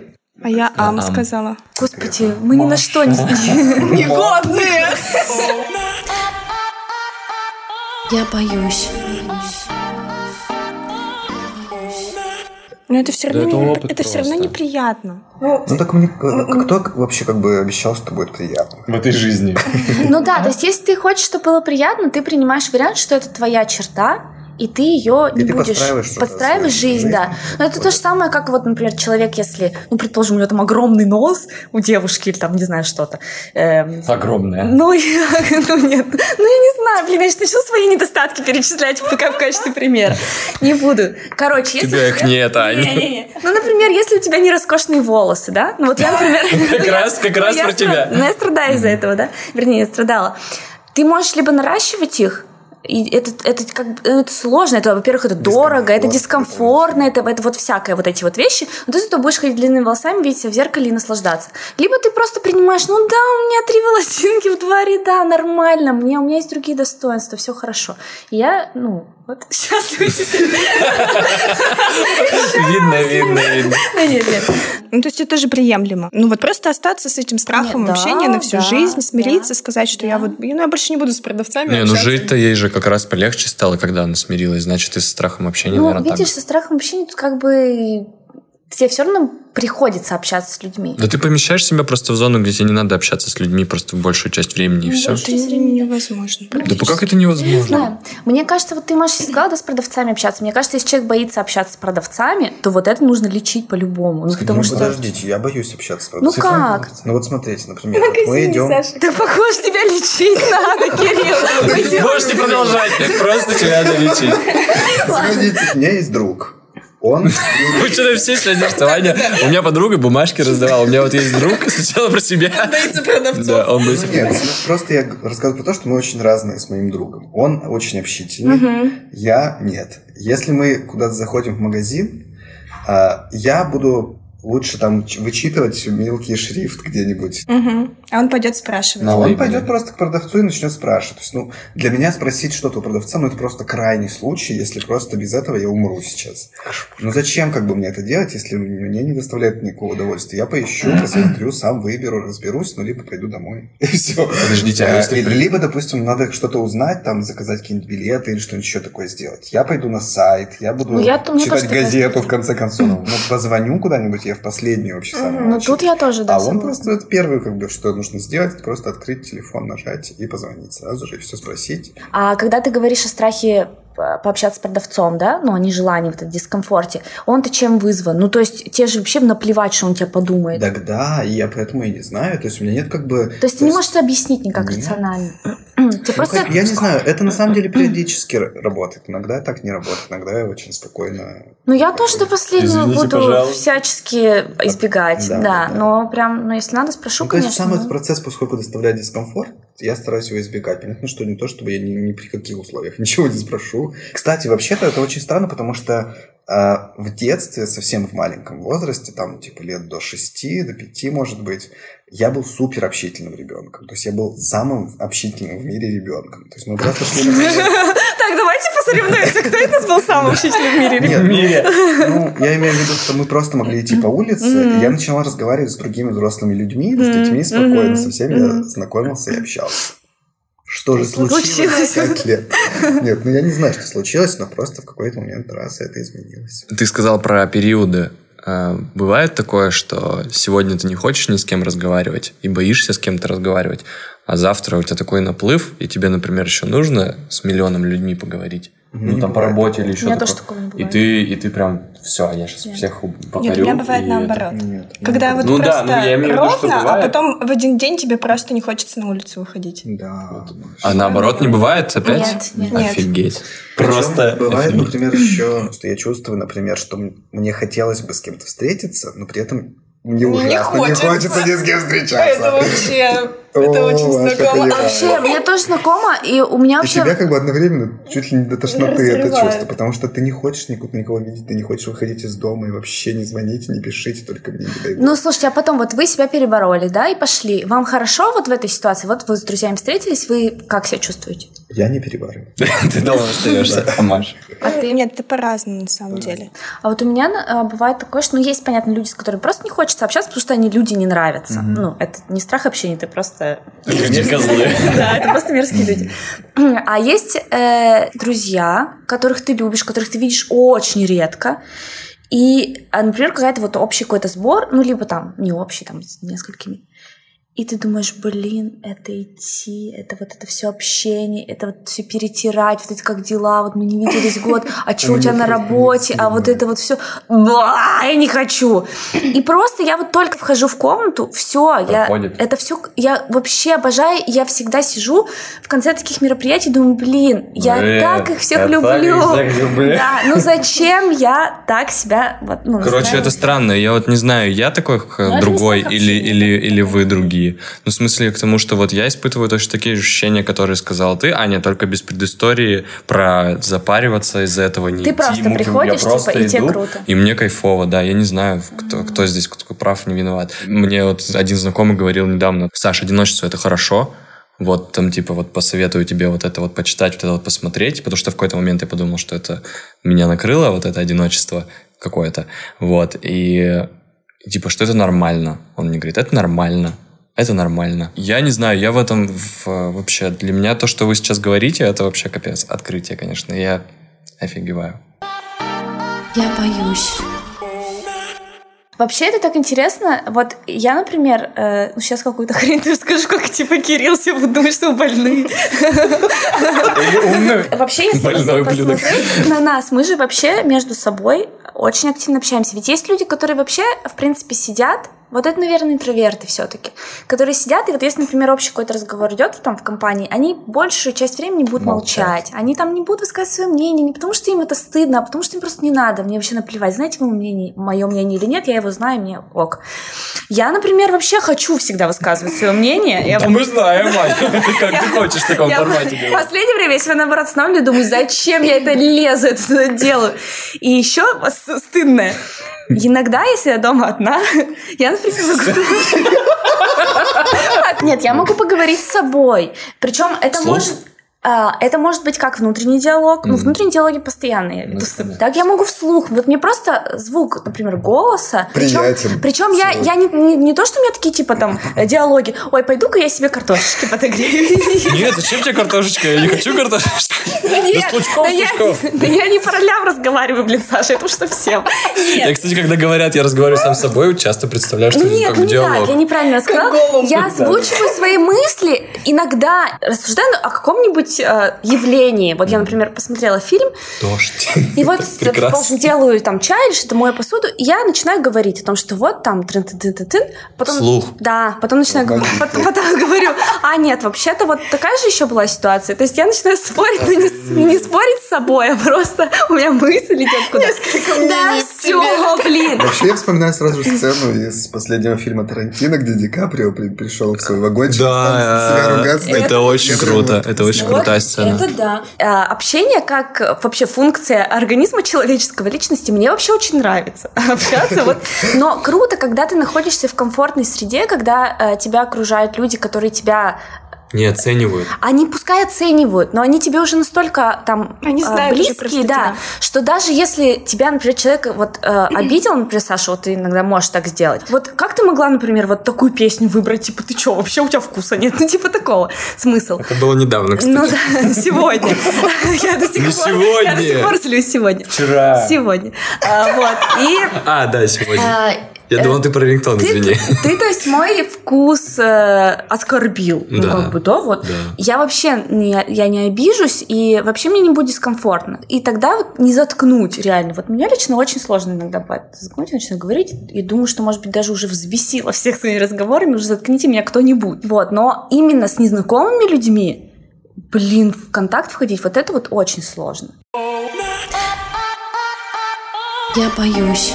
А я ам сказала. Господи, мы ни на что не... Негодные! Я боюсь. Но это все равно, да, не, это, это все равно неприятно. Ну, ну так мне кто вообще как бы обещал, что будет приятно в этой жизни? Ну да, то есть если ты хочешь, чтобы было приятно, ты принимаешь вариант, что это твоя черта, и ты ее не и будешь подстраиваешь, подстраиваешь жизнь, жизнь, да. Но это то же самое, как вот, например, человек, если, ну, предположим, у него там огромный нос у девушки или там, не знаю, что-то. Эм, Огромное. Ну, я, ну, нет. Ну, я не знаю, блин, я начну свои недостатки перечислять пока в качестве примера. Не буду. Короче, если... Тебя их нет, Аня. Не, не, не. Ну, например, если у тебя не роскошные волосы, да? Ну, вот я, например... Как раз, как раз про тебя. Ну, я страдаю из-за этого, да? Вернее, я страдала. Ты можешь либо наращивать их, и это, это как это сложно. Это, во-первых, это дорого, это дискомфортно, это, это вот всякое вот эти вот вещи. Но ты зато будешь ходить длинными волосами, видеть себя в зеркале и наслаждаться. Либо ты просто принимаешь, ну да, у меня три волосинки в два ряда, нормально, мне, у меня есть другие достоинства, все хорошо. И я, ну, вот счастлива. Видно, видно, видно. Нет, нет. Ну, то есть это тоже приемлемо. Ну, вот просто остаться с этим страхом общения на всю жизнь, смириться, сказать, что я вот, ну, я больше не буду с продавцами Не, ну жить-то ей же как раз полегче стало, когда она смирилась. Значит, и со страхом общения, Ну, видишь, со страхом общения тут как бы тебе все равно приходится общаться с людьми. Да ты помещаешь себя просто в зону, где тебе не надо общаться с людьми просто большую часть времени, и все. Это невозможно. Да как это невозможно? Не знаю. Мне кажется, вот ты, Маша, сказала, да, с продавцами общаться. Мне кажется, если человек боится общаться с продавцами, то вот это нужно лечить по-любому. Ну, потому ну, что... подождите, я боюсь общаться с ну продавцами. Ну как? Ну вот смотрите, например, вот мы идем... Да похоже, тебя лечить надо, Кирилл. Можете продолжать, просто тебя надо лечить. Смотрите, у меня есть друг. Он... Что-то все сегодня, что Ваня... У меня подруга бумажки раздавала. У меня вот есть друг, сначала про себя. Он боится продавцов. Да, он боится Нет, просто я рассказываю про то, что мы очень разные с моим другом. Он очень общительный, я нет. Если мы куда-то заходим в магазин, а, я буду лучше там вычитывать мелкий шрифт где-нибудь. Угу. А он пойдет спрашивать. Ну, он пойдет просто к продавцу и начнет спрашивать. То есть, ну, для меня спросить что-то у продавца, ну, это просто крайний случай, если просто без этого я умру сейчас. Ну, зачем как бы мне это делать, если мне не доставляет никакого удовольствия? Я поищу, посмотрю, сам выберу, разберусь, ну, либо пойду домой. И все. Подождите, а если... Либо, допустим, надо что-то узнать, там, заказать какие-нибудь билеты или что-нибудь еще такое сделать. Я пойду на сайт, я буду ну, я, читать газету, в конце концов. Ну, позвоню куда-нибудь, я в последнюю вообще самую. Ну, тут я тоже, да, А он просто, это первый, как бы, что нужно сделать, это просто открыть телефон, нажать и позвонить сразу же, и все спросить. А когда ты говоришь о страхе пообщаться с продавцом, да, ну, о нежелании, вот о дискомфорте, он-то чем вызван? Ну, то есть тебе же вообще наплевать, что он тебя подумает. Так да, и я поэтому и не знаю, то есть у меня нет как бы... То есть ты не можешь объяснить никак нет. рационально? Ты просто... Я не знаю, это на самом деле периодически работает. Иногда так не работает, иногда я очень спокойно... Ну, я тоже до последнего Извините, буду пожалуйста. всячески избегать, да, да, да, но прям, ну, если надо, спрошу, ну, конечно. То есть сам этот процесс, поскольку доставляет дискомфорт, я стараюсь его избегать. Понятно, что не то, чтобы я ни, ни при каких условиях ничего не спрошу. Кстати, вообще-то это очень странно, потому что а в детстве, совсем в маленьком возрасте, там типа лет до 6, до 5, может быть, я был супер общительным ребенком. То есть я был самым общительным в мире ребенком. То есть мы просто шли давай давайте посоревнуемся, кто из нас был самый общительный в мире? Нет, в мире. Ну, я имею в виду, что мы просто могли идти по улице, и я начала разговаривать с другими взрослыми людьми, с детьми спокойно, со всеми я знакомился и общался. Что же случилось, пять лет? Нет, ну я не знаю, что случилось, но просто в какой-то момент раз это изменилось. Ты сказал про периоды. А, бывает такое, что сегодня ты не хочешь ни с кем разговаривать и боишься с кем-то разговаривать, а завтра у тебя такой наплыв, и тебе, например, еще нужно с миллионом людьми поговорить. Ну, не там бывает. по работе или еще У меня тоже такого не бывает. И ты, и ты прям, все, я сейчас Нет. всех покорю. Нет, у меня бывает и... наоборот. Нет, Когда вот ну, просто да, ну, я имею ровно, виду, а потом в один день тебе просто не хочется на улицу выходить. Да. А наоборот не бывает опять? Нет, нет. Офигеть. Просто бывает, например, еще, что я чувствую, например, что мне хотелось бы с кем-то встретиться, но при этом мне ужасно не хочется. не хочется ни с кем встречаться. Это вообще это очень знакомо. Вообще, мне тоже знакомо, и у меня вообще... Тебя как бы одновременно чуть ли не до тошноты это чувство, потому что ты не хочешь никуда никого видеть, ты не хочешь выходить из дома и вообще не звоните, не пишите, только мне не дай Ну, слушайте, а потом вот вы себя перебороли, да, и пошли. Вам хорошо вот в этой ситуации? Вот вы с друзьями встретились, вы как себя чувствуете? Я не перебарываю. Ты дома остаешься, Маш. А ты? Нет, ты по-разному на самом деле. А вот у меня а, бывает такое, что, ну, есть, понятно, люди, с которыми просто не хочется общаться, потому что они люди не нравятся. Ну, это не страх общения, ты просто... козлы. Да, это просто мерзкие люди. А есть э, друзья, которых ты любишь, которых ты видишь очень редко, и, а, например, какая-то вот общий какой-то сбор, ну, либо там не общий, там с несколькими. И ты думаешь, блин, это идти, это вот это все общение, это вот все перетирать, вот это как дела, вот мы не виделись год, а что у тебя на работе, а вот это вот все, я не хочу. И просто я вот только вхожу в комнату, все, я, это все, я вообще обожаю, я всегда сижу в конце таких мероприятий, думаю, блин, я блин, так их всех люблю. Да, ну зачем я так себя вот, ну, Короче, это странно, я вот не знаю, я такой ну, другой или, или, или вы другие. Ну, в смысле, к тому, что вот я испытываю точно такие же ощущения, которые сказал ты, Аня, только без предыстории про запариваться из-за этого не Ты идти, просто муки, приходишь, я просто типа, и тебе круто. И мне кайфово, да. Я не знаю, кто, кто здесь кто прав, не виноват. Мне вот один знакомый говорил недавно, Саша, одиночество — это хорошо, вот там типа вот посоветую тебе вот это вот почитать, вот это вот посмотреть, потому что в какой-то момент я подумал, что это меня накрыло, вот это одиночество какое-то, вот, и типа, что это нормально. Он мне говорит, это нормально, это нормально. Я не знаю, я в этом в, вообще... Для меня то, что вы сейчас говорите, это вообще капец. Открытие, конечно. Я офигеваю. Я боюсь. Вообще это так интересно. Вот я, например, э, ну сейчас какую-то хрень ты скажу, как типа Кирилл, все будут думать, что больные. Вообще, если посмотреть на нас, мы же вообще между собой очень активно общаемся. Ведь есть люди, которые вообще, в принципе, сидят вот это, наверное, интроверты все-таки, которые сидят, и вот если, например, общий какой-то разговор идет там в компании, они большую часть времени будут молчать. молчать. Они там не будут высказывать свое мнение, не потому что им это стыдно, а потому что им просто не надо. Мне вообще наплевать, знаете мое мнение, мое мнение или нет, я его знаю, мне ок. Я, например, вообще хочу всегда высказывать свое мнение. Мы знаем, Мать, как ты хочешь в таком формате В последнее время я себя, наоборот, останавливаю, думаю, зачем я это лезу, это делаю. И еще стыдное. Иногда, если я дома одна, я, например, могу... Нет, я могу поговорить с собой. Причем это может... А, это может быть как внутренний диалог, mm-hmm. ну, внутренние диалоги постоянные. Ну, так я могу вслух. Вот мне просто звук, например, голоса. Причем, причем я, я не, не, не то, что у меня такие типа там диалоги. Ой, пойду-ка я себе картошечки подогрею. Нет, зачем тебе картошечка? Я не хочу картошечку. Да я не про лям разговариваю, блин, Саша, это уж совсем. Я, кстати, когда говорят, я разговариваю сам с собой, часто представляю, что это как диалог. Нет, я неправильно сказала. Я озвучиваю свои мысли, иногда рассуждаю о каком-нибудь какое-нибудь э, явление. Вот я, например, посмотрела фильм. Дождь. И вот делаю там чай или что-то, мою посуду, и я начинаю говорить о том, что вот там трын тын тын тын потом Слух. Да, потом начинаю говорить, потом, потом говорю, а нет, вообще-то вот такая же еще была ситуация. То есть я начинаю спорить, но не, не спорить с собой, а просто у меня мысль идет куда. Да, все, блин. Вообще я вспоминаю сразу же сцену из последнего фильма Тарантино, где Ди Каприо пришел в свой вагончик. Да, это очень круто, это очень круто крутая сцена. Это да. А, общение как вообще функция организма человеческого, личности, мне вообще очень нравится общаться. Вот. Но круто, когда ты находишься в комфортной среде, когда э, тебя окружают люди, которые тебя Не оценивают. Они пускай оценивают, но они тебе уже настолько там они а, знают близкие, да, что даже если тебя, например, человек вот э, обидел, например, Саша, вот ты иногда можешь так сделать. Вот как ты могла, например, вот такую песню выбрать, типа, ты что, вообще у тебя вкуса нет? Ну, типа такого. Смысл. Это было недавно, кстати. Ну да, сегодня. Я до сих пор, сегодня. Я до сих пор злюсь сегодня. Вчера. Сегодня. А, Вот. И А, да, сегодня. Я думал, ты про рингтон, извини. ты, то есть, мой вкус э, оскорбил. Ну, Да. как бы, да, вот. Да. Я вообще не, я не обижусь, и вообще мне не будет дискомфортно. И тогда вот не заткнуть, реально. Вот мне лично очень сложно иногда бывает заткнуть, начинаю говорить, и думаю, что, может быть, даже уже взбесила всех своими разговорами, уже заткните меня кто-нибудь. Вот, но именно с незнакомыми людьми, блин, в контакт входить, вот это вот очень сложно. Я боюсь.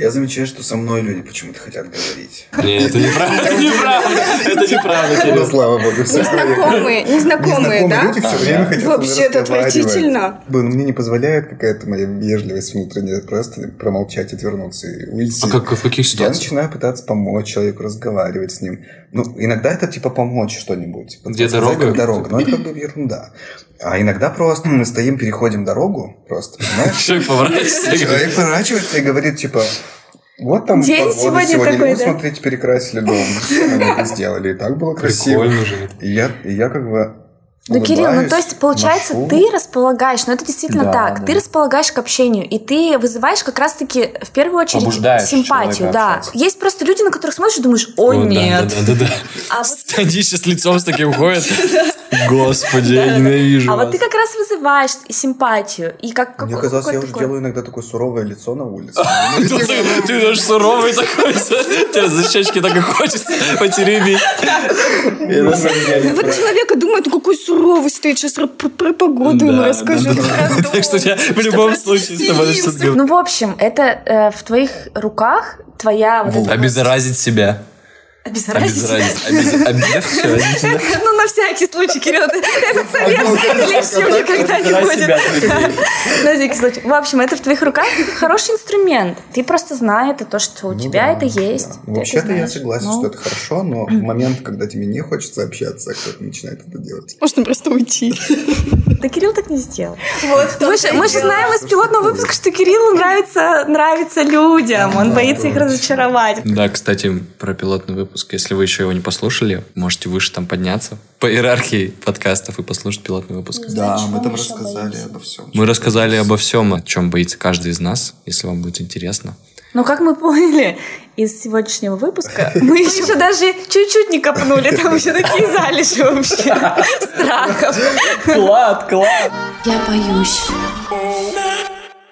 Я замечаю, что со мной люди почему-то хотят говорить. Не, это неправда. Это неправда. Это неправда, Ну, слава богу, все Незнакомые, незнакомые, да? люди все время хотят Вообще это отвратительно. Блин, мне не позволяет какая-то моя вежливость внутренняя просто промолчать, отвернуться и уйти. А как, в каких Я ситуациях? начинаю пытаться помочь человеку, разговаривать с ним. Ну, иногда это типа помочь что-нибудь. Где дорога? дорога. Но это как бы ерунда. А иногда просто мы стоим, переходим дорогу, просто, понимаешь? Человек поворачивается и говорит, Человек поворачивается и говорит, типа, вот там День погода сегодня сегодня. такой, Ну, да? смотрите, перекрасили дом. Это сделали. И так было красиво. Прикольно же. И я, и я как бы Ну, Кирилл, ну то есть, получается, машу. ты располагаешь, ну это действительно Да, так, да. ты располагаешь к общению, и ты вызываешь как раз-таки в первую очередь Побуждаешь симпатию, да. общаться. Есть просто люди, на которых смотришь и думаешь, о, О, да, нет. Да, да, да. А вот, Они сейчас лицом с таким ходят. Господи, я ненавижу а вот ты как раз вызываешь симпатию. И как, как Мне казалось, я уже такой- делаю иногда такое суровое лицо на улице. Ты, даже суровый такой, тебя за щечки так и хочется потеребить. Деле Вот человека думает, ну какой суровый стоит, сейчас про, погоду ему расскажу. Так что я в любом случае с тобой что-то. Ну, в общем, это э, в твоих руках твоя Обеззаразить себя. Обеззаразить. Обеззаразить. Обез-. Ну, на всякий случай, Кирилл, ты- этот совет лишним никогда не будет. На всякий случай. В общем, это в твоих руках хороший инструмент. Ты просто знаешь это, то, что у Ну тебя это есть. Ну, это Вообще-то я согласен, Ну, что это хорошо, но в момент, когда тебе не хочется общаться, кто-то начинает это делать. Можно просто уйти. Да Кирилл так не сделал. Мы же, мы же знаем из пилотного выпуска, что Кириллу нравится, нравится людям. Он боится их разочаровать. Да, кстати, про пилотный выпуск. Если вы еще его не послушали, можете выше там подняться по иерархии подкастов и послушать пилотный выпуск. Да, чего мы там рассказали боимся? обо всем. Мы рассказали обо всем, о чем боится каждый из нас, если вам будет интересно. Но как мы поняли из сегодняшнего выпуска, мы еще даже чуть-чуть не копнули. Там еще такие залежи вообще страхов. Клад, клад. Я боюсь.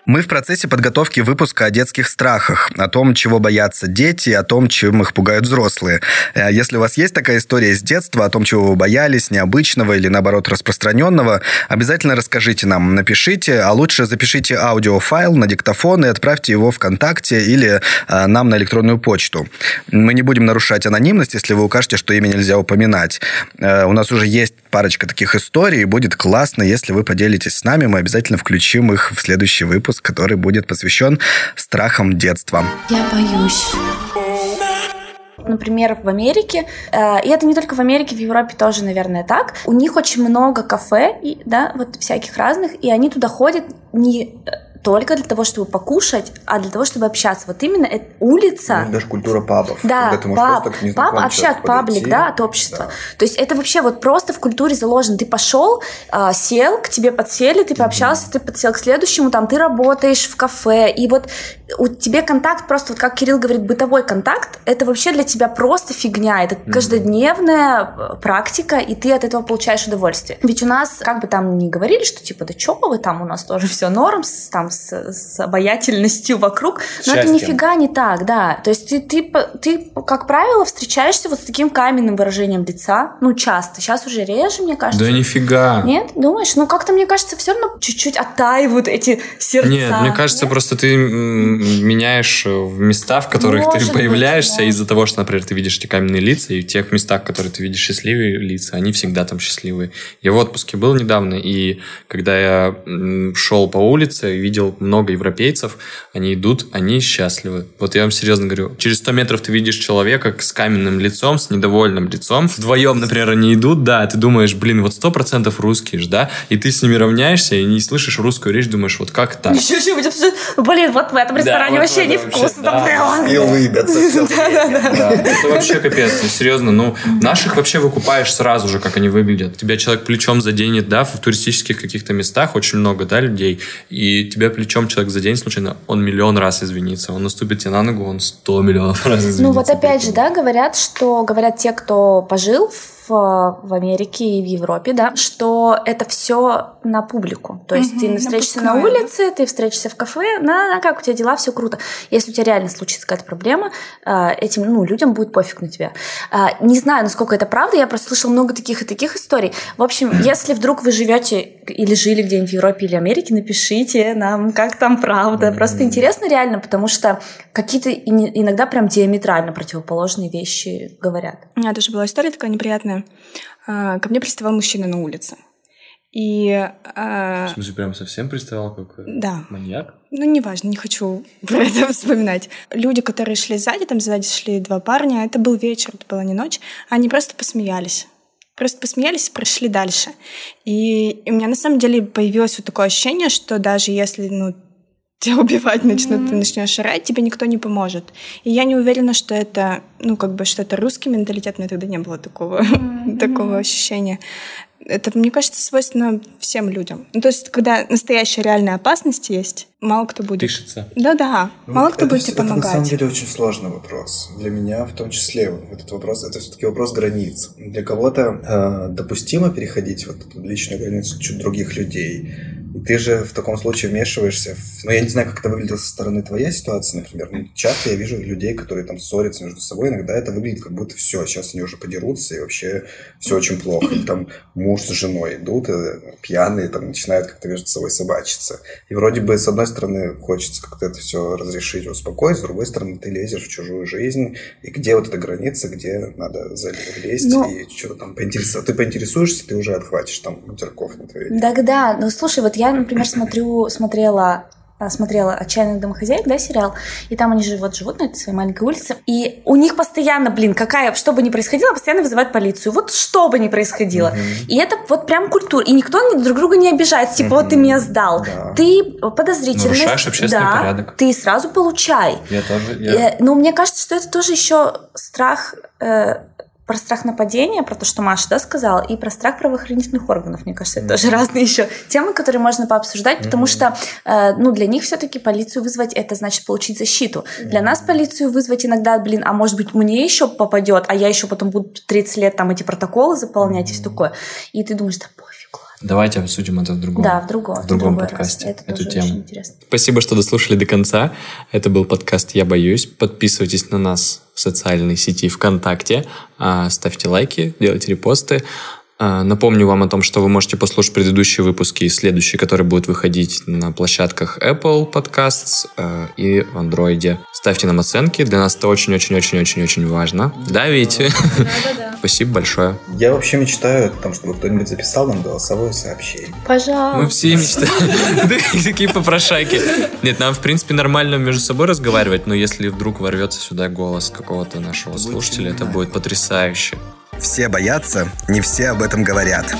Мы в процессе подготовки выпуска о детских страхах, о том, чего боятся дети, о том, чем их пугают взрослые. Э, Если у вас есть такая история с детства, о том, чего вы боялись, необычного или, наоборот, распространенного, обязательно расскажите нам, напишите, а лучше запишите аудиофайл на диктофон и отправьте его ВКонтакте или э, нам на электронную почту. Мы не будем нарушать анонимность, если вы укажете, что имя нельзя упоминать. Э, У нас уже есть парочка таких историй, будет классно, если вы поделитесь с нами, мы обязательно включим их в следующий выпуск, который будет посвящен страхам детства. Я боюсь. Например, в Америке, э, и это не только в Америке, в Европе тоже, наверное, так, у них очень много кафе, и, да, вот всяких разных, и они туда ходят не только для того, чтобы покушать, а для того, чтобы общаться. Вот именно эта улица... Ну, Даже культура пабов. Да, когда ты паб, просто паб, общак, паблик, да, от общества. Да. То есть это вообще вот просто в культуре заложено. Ты пошел, а, сел, к тебе подсели, ты пообщался, ты подсел к следующему, там ты работаешь в кафе, и вот у тебе контакт просто, вот как Кирилл говорит, бытовой контакт, это вообще для тебя просто фигня, это каждодневная э, практика, и ты от этого получаешь удовольствие. Ведь у нас, как бы там ни говорили, что типа, да чё вы там, у нас тоже все норм, там, с, с обаятельностью вокруг, но это Счастьем. нифига не так, да. То есть ты, ты, ты, как правило, встречаешься вот с таким каменным выражением лица, ну, часто. Сейчас уже реже, мне кажется. Да нифига. Нет? Думаешь? Ну, как-то, мне кажется, все равно чуть-чуть оттаивают эти сердца. Нет, мне кажется, Нет? просто ты меняешь э, места, в которых Может ты появляешься, да. из-за того, что, например, ты видишь эти каменные лица, и в тех местах, в которых ты видишь счастливые лица, они всегда там счастливые. Я в отпуске был недавно, и когда я шел по улице, видел видел много европейцев, они идут, они счастливы. Вот я вам серьезно говорю, через 100 метров ты видишь человека с каменным лицом, с недовольным лицом. Вдвоем, например, они идут, да, ты думаешь, блин, вот 100% русские же, да, и ты с ними равняешься и не слышишь русскую речь, думаешь, вот как так? Еще что-нибудь Блин, вот в этом ресторане да, вообще невкусно. Да. И улыбятся. Да, это вообще капец, серьезно. Ну, наших вообще выкупаешь сразу же, как они выглядят. Тебя человек плечом заденет, да, в туристических каких-то местах очень много, да, людей, и тебя плечом человек заденет случайно, он миллион раз извинится, он наступит тебе на ногу, он сто миллионов раз извинится. Ну вот опять же, да, говорят, что говорят те, кто пожил в в Америке и в Европе, да, что это все на публику. То есть угу, ты встретишься на улице, ты встретишься в кафе, на, на как у тебя дела, все круто. Если у тебя реально случится какая-то проблема, а, этим ну, людям будет пофиг на тебя. А, не знаю, насколько это правда, я просто слышала много таких и таких историй. В общем, если вдруг вы живете или жили где-нибудь в Европе или Америке, напишите нам, как там правда. Просто интересно реально, потому что какие-то иногда прям диаметрально противоположные вещи говорят. У меня тоже была история такая неприятная. А, ко мне приставал мужчина на улице. И, а... В смысле, прям совсем приставал как да. маньяк? Ну, неважно, не хочу про это вспоминать. Люди, которые шли сзади, там сзади шли два парня, это был вечер, это была не ночь, они просто посмеялись. Просто посмеялись и прошли дальше. И, и у меня на самом деле появилось вот такое ощущение, что даже если ну, тебя убивать начнут, ты начнешь орать, тебе никто не поможет. И я не уверена, что это, ну, как бы, что это русский менталитет, у меня тогда не было такого, такого ощущения. Это, мне кажется, свойственно всем людям. Ну, то есть, когда настоящая реальная опасность есть, мало кто будет... Пишется. Да-да, ну, мало кто это, будет тебе это помогать. на самом деле очень сложный вопрос. Для меня в том числе этот вопрос, это все-таки вопрос границ. Для кого-то э, допустимо переходить вот эту личную границу чуть других людей, и ты же в таком случае вмешиваешься в... Ну, я не знаю, как это выглядит со стороны твоей ситуации, например. Но часто я вижу людей, которые там ссорятся между собой. Иногда это выглядит как будто все, сейчас они уже подерутся, и вообще все очень плохо. Или там муж с женой идут, и пьяные там начинают как-то между собой собачиться. И вроде бы, с одной стороны, хочется как-то это все разрешить, успокоить, с другой стороны, ты лезешь в чужую жизнь. И где вот эта граница, где надо залезть Но... и что-то там поинтересоваться. Ты поинтересуешься, ты уже отхватишь там матерков на твоей. Да-да, ну слушай, вот я, например, смотрю, смотрела смотрела «Отчаянных домохозяек», да, сериал, и там они же вот живут на этой своей маленькой улице, и у них постоянно, блин, какая, что бы ни происходило, постоянно вызывают полицию, вот что бы ни происходило. Uh-huh. И это вот прям культура, и никто друг друга не обижает, типа, uh-huh. вот ты меня сдал. Да. Ты подозрительный. Нарушаешь общественный да, порядок. ты сразу получай. Я тоже. Я... Э, но мне кажется, что это тоже еще страх э, про страх нападения, про то, что Маша да, сказала, и про страх правоохранительных органов. Мне кажется, это mm-hmm. тоже разные еще темы, которые можно пообсуждать, потому mm-hmm. что э, ну, для них все-таки полицию вызвать это значит получить защиту. Mm-hmm. Для нас полицию вызвать иногда, блин, а может быть мне еще попадет, а я еще потом буду 30 лет там эти протоколы заполнять mm-hmm. и все такое. И ты думаешь, да пофиг. Давайте обсудим это в другом, да, в другом, в другом подкасте, это эту тему. Спасибо, что дослушали до конца. Это был подкаст «Я боюсь». Подписывайтесь на нас в социальной сети ВКонтакте, а, ставьте лайки, делайте репосты. А, напомню вам о том, что вы можете послушать предыдущие выпуски и следующие, которые будут выходить на площадках Apple Podcasts а, и в Android. Ставьте нам оценки, для нас это очень-очень-очень-очень-очень важно. Да, Витя? Да-да-да. Спасибо большое. Я вообще мечтаю о том, чтобы кто-нибудь записал нам голосовое сообщение. Пожалуйста. Мы все мечтаем. Такие попрошайки. Нет, нам, в принципе, нормально между собой разговаривать, но если вдруг ворвется сюда голос какого-то нашего слушателя, это будет потрясающе. Все боятся, не все об этом говорят.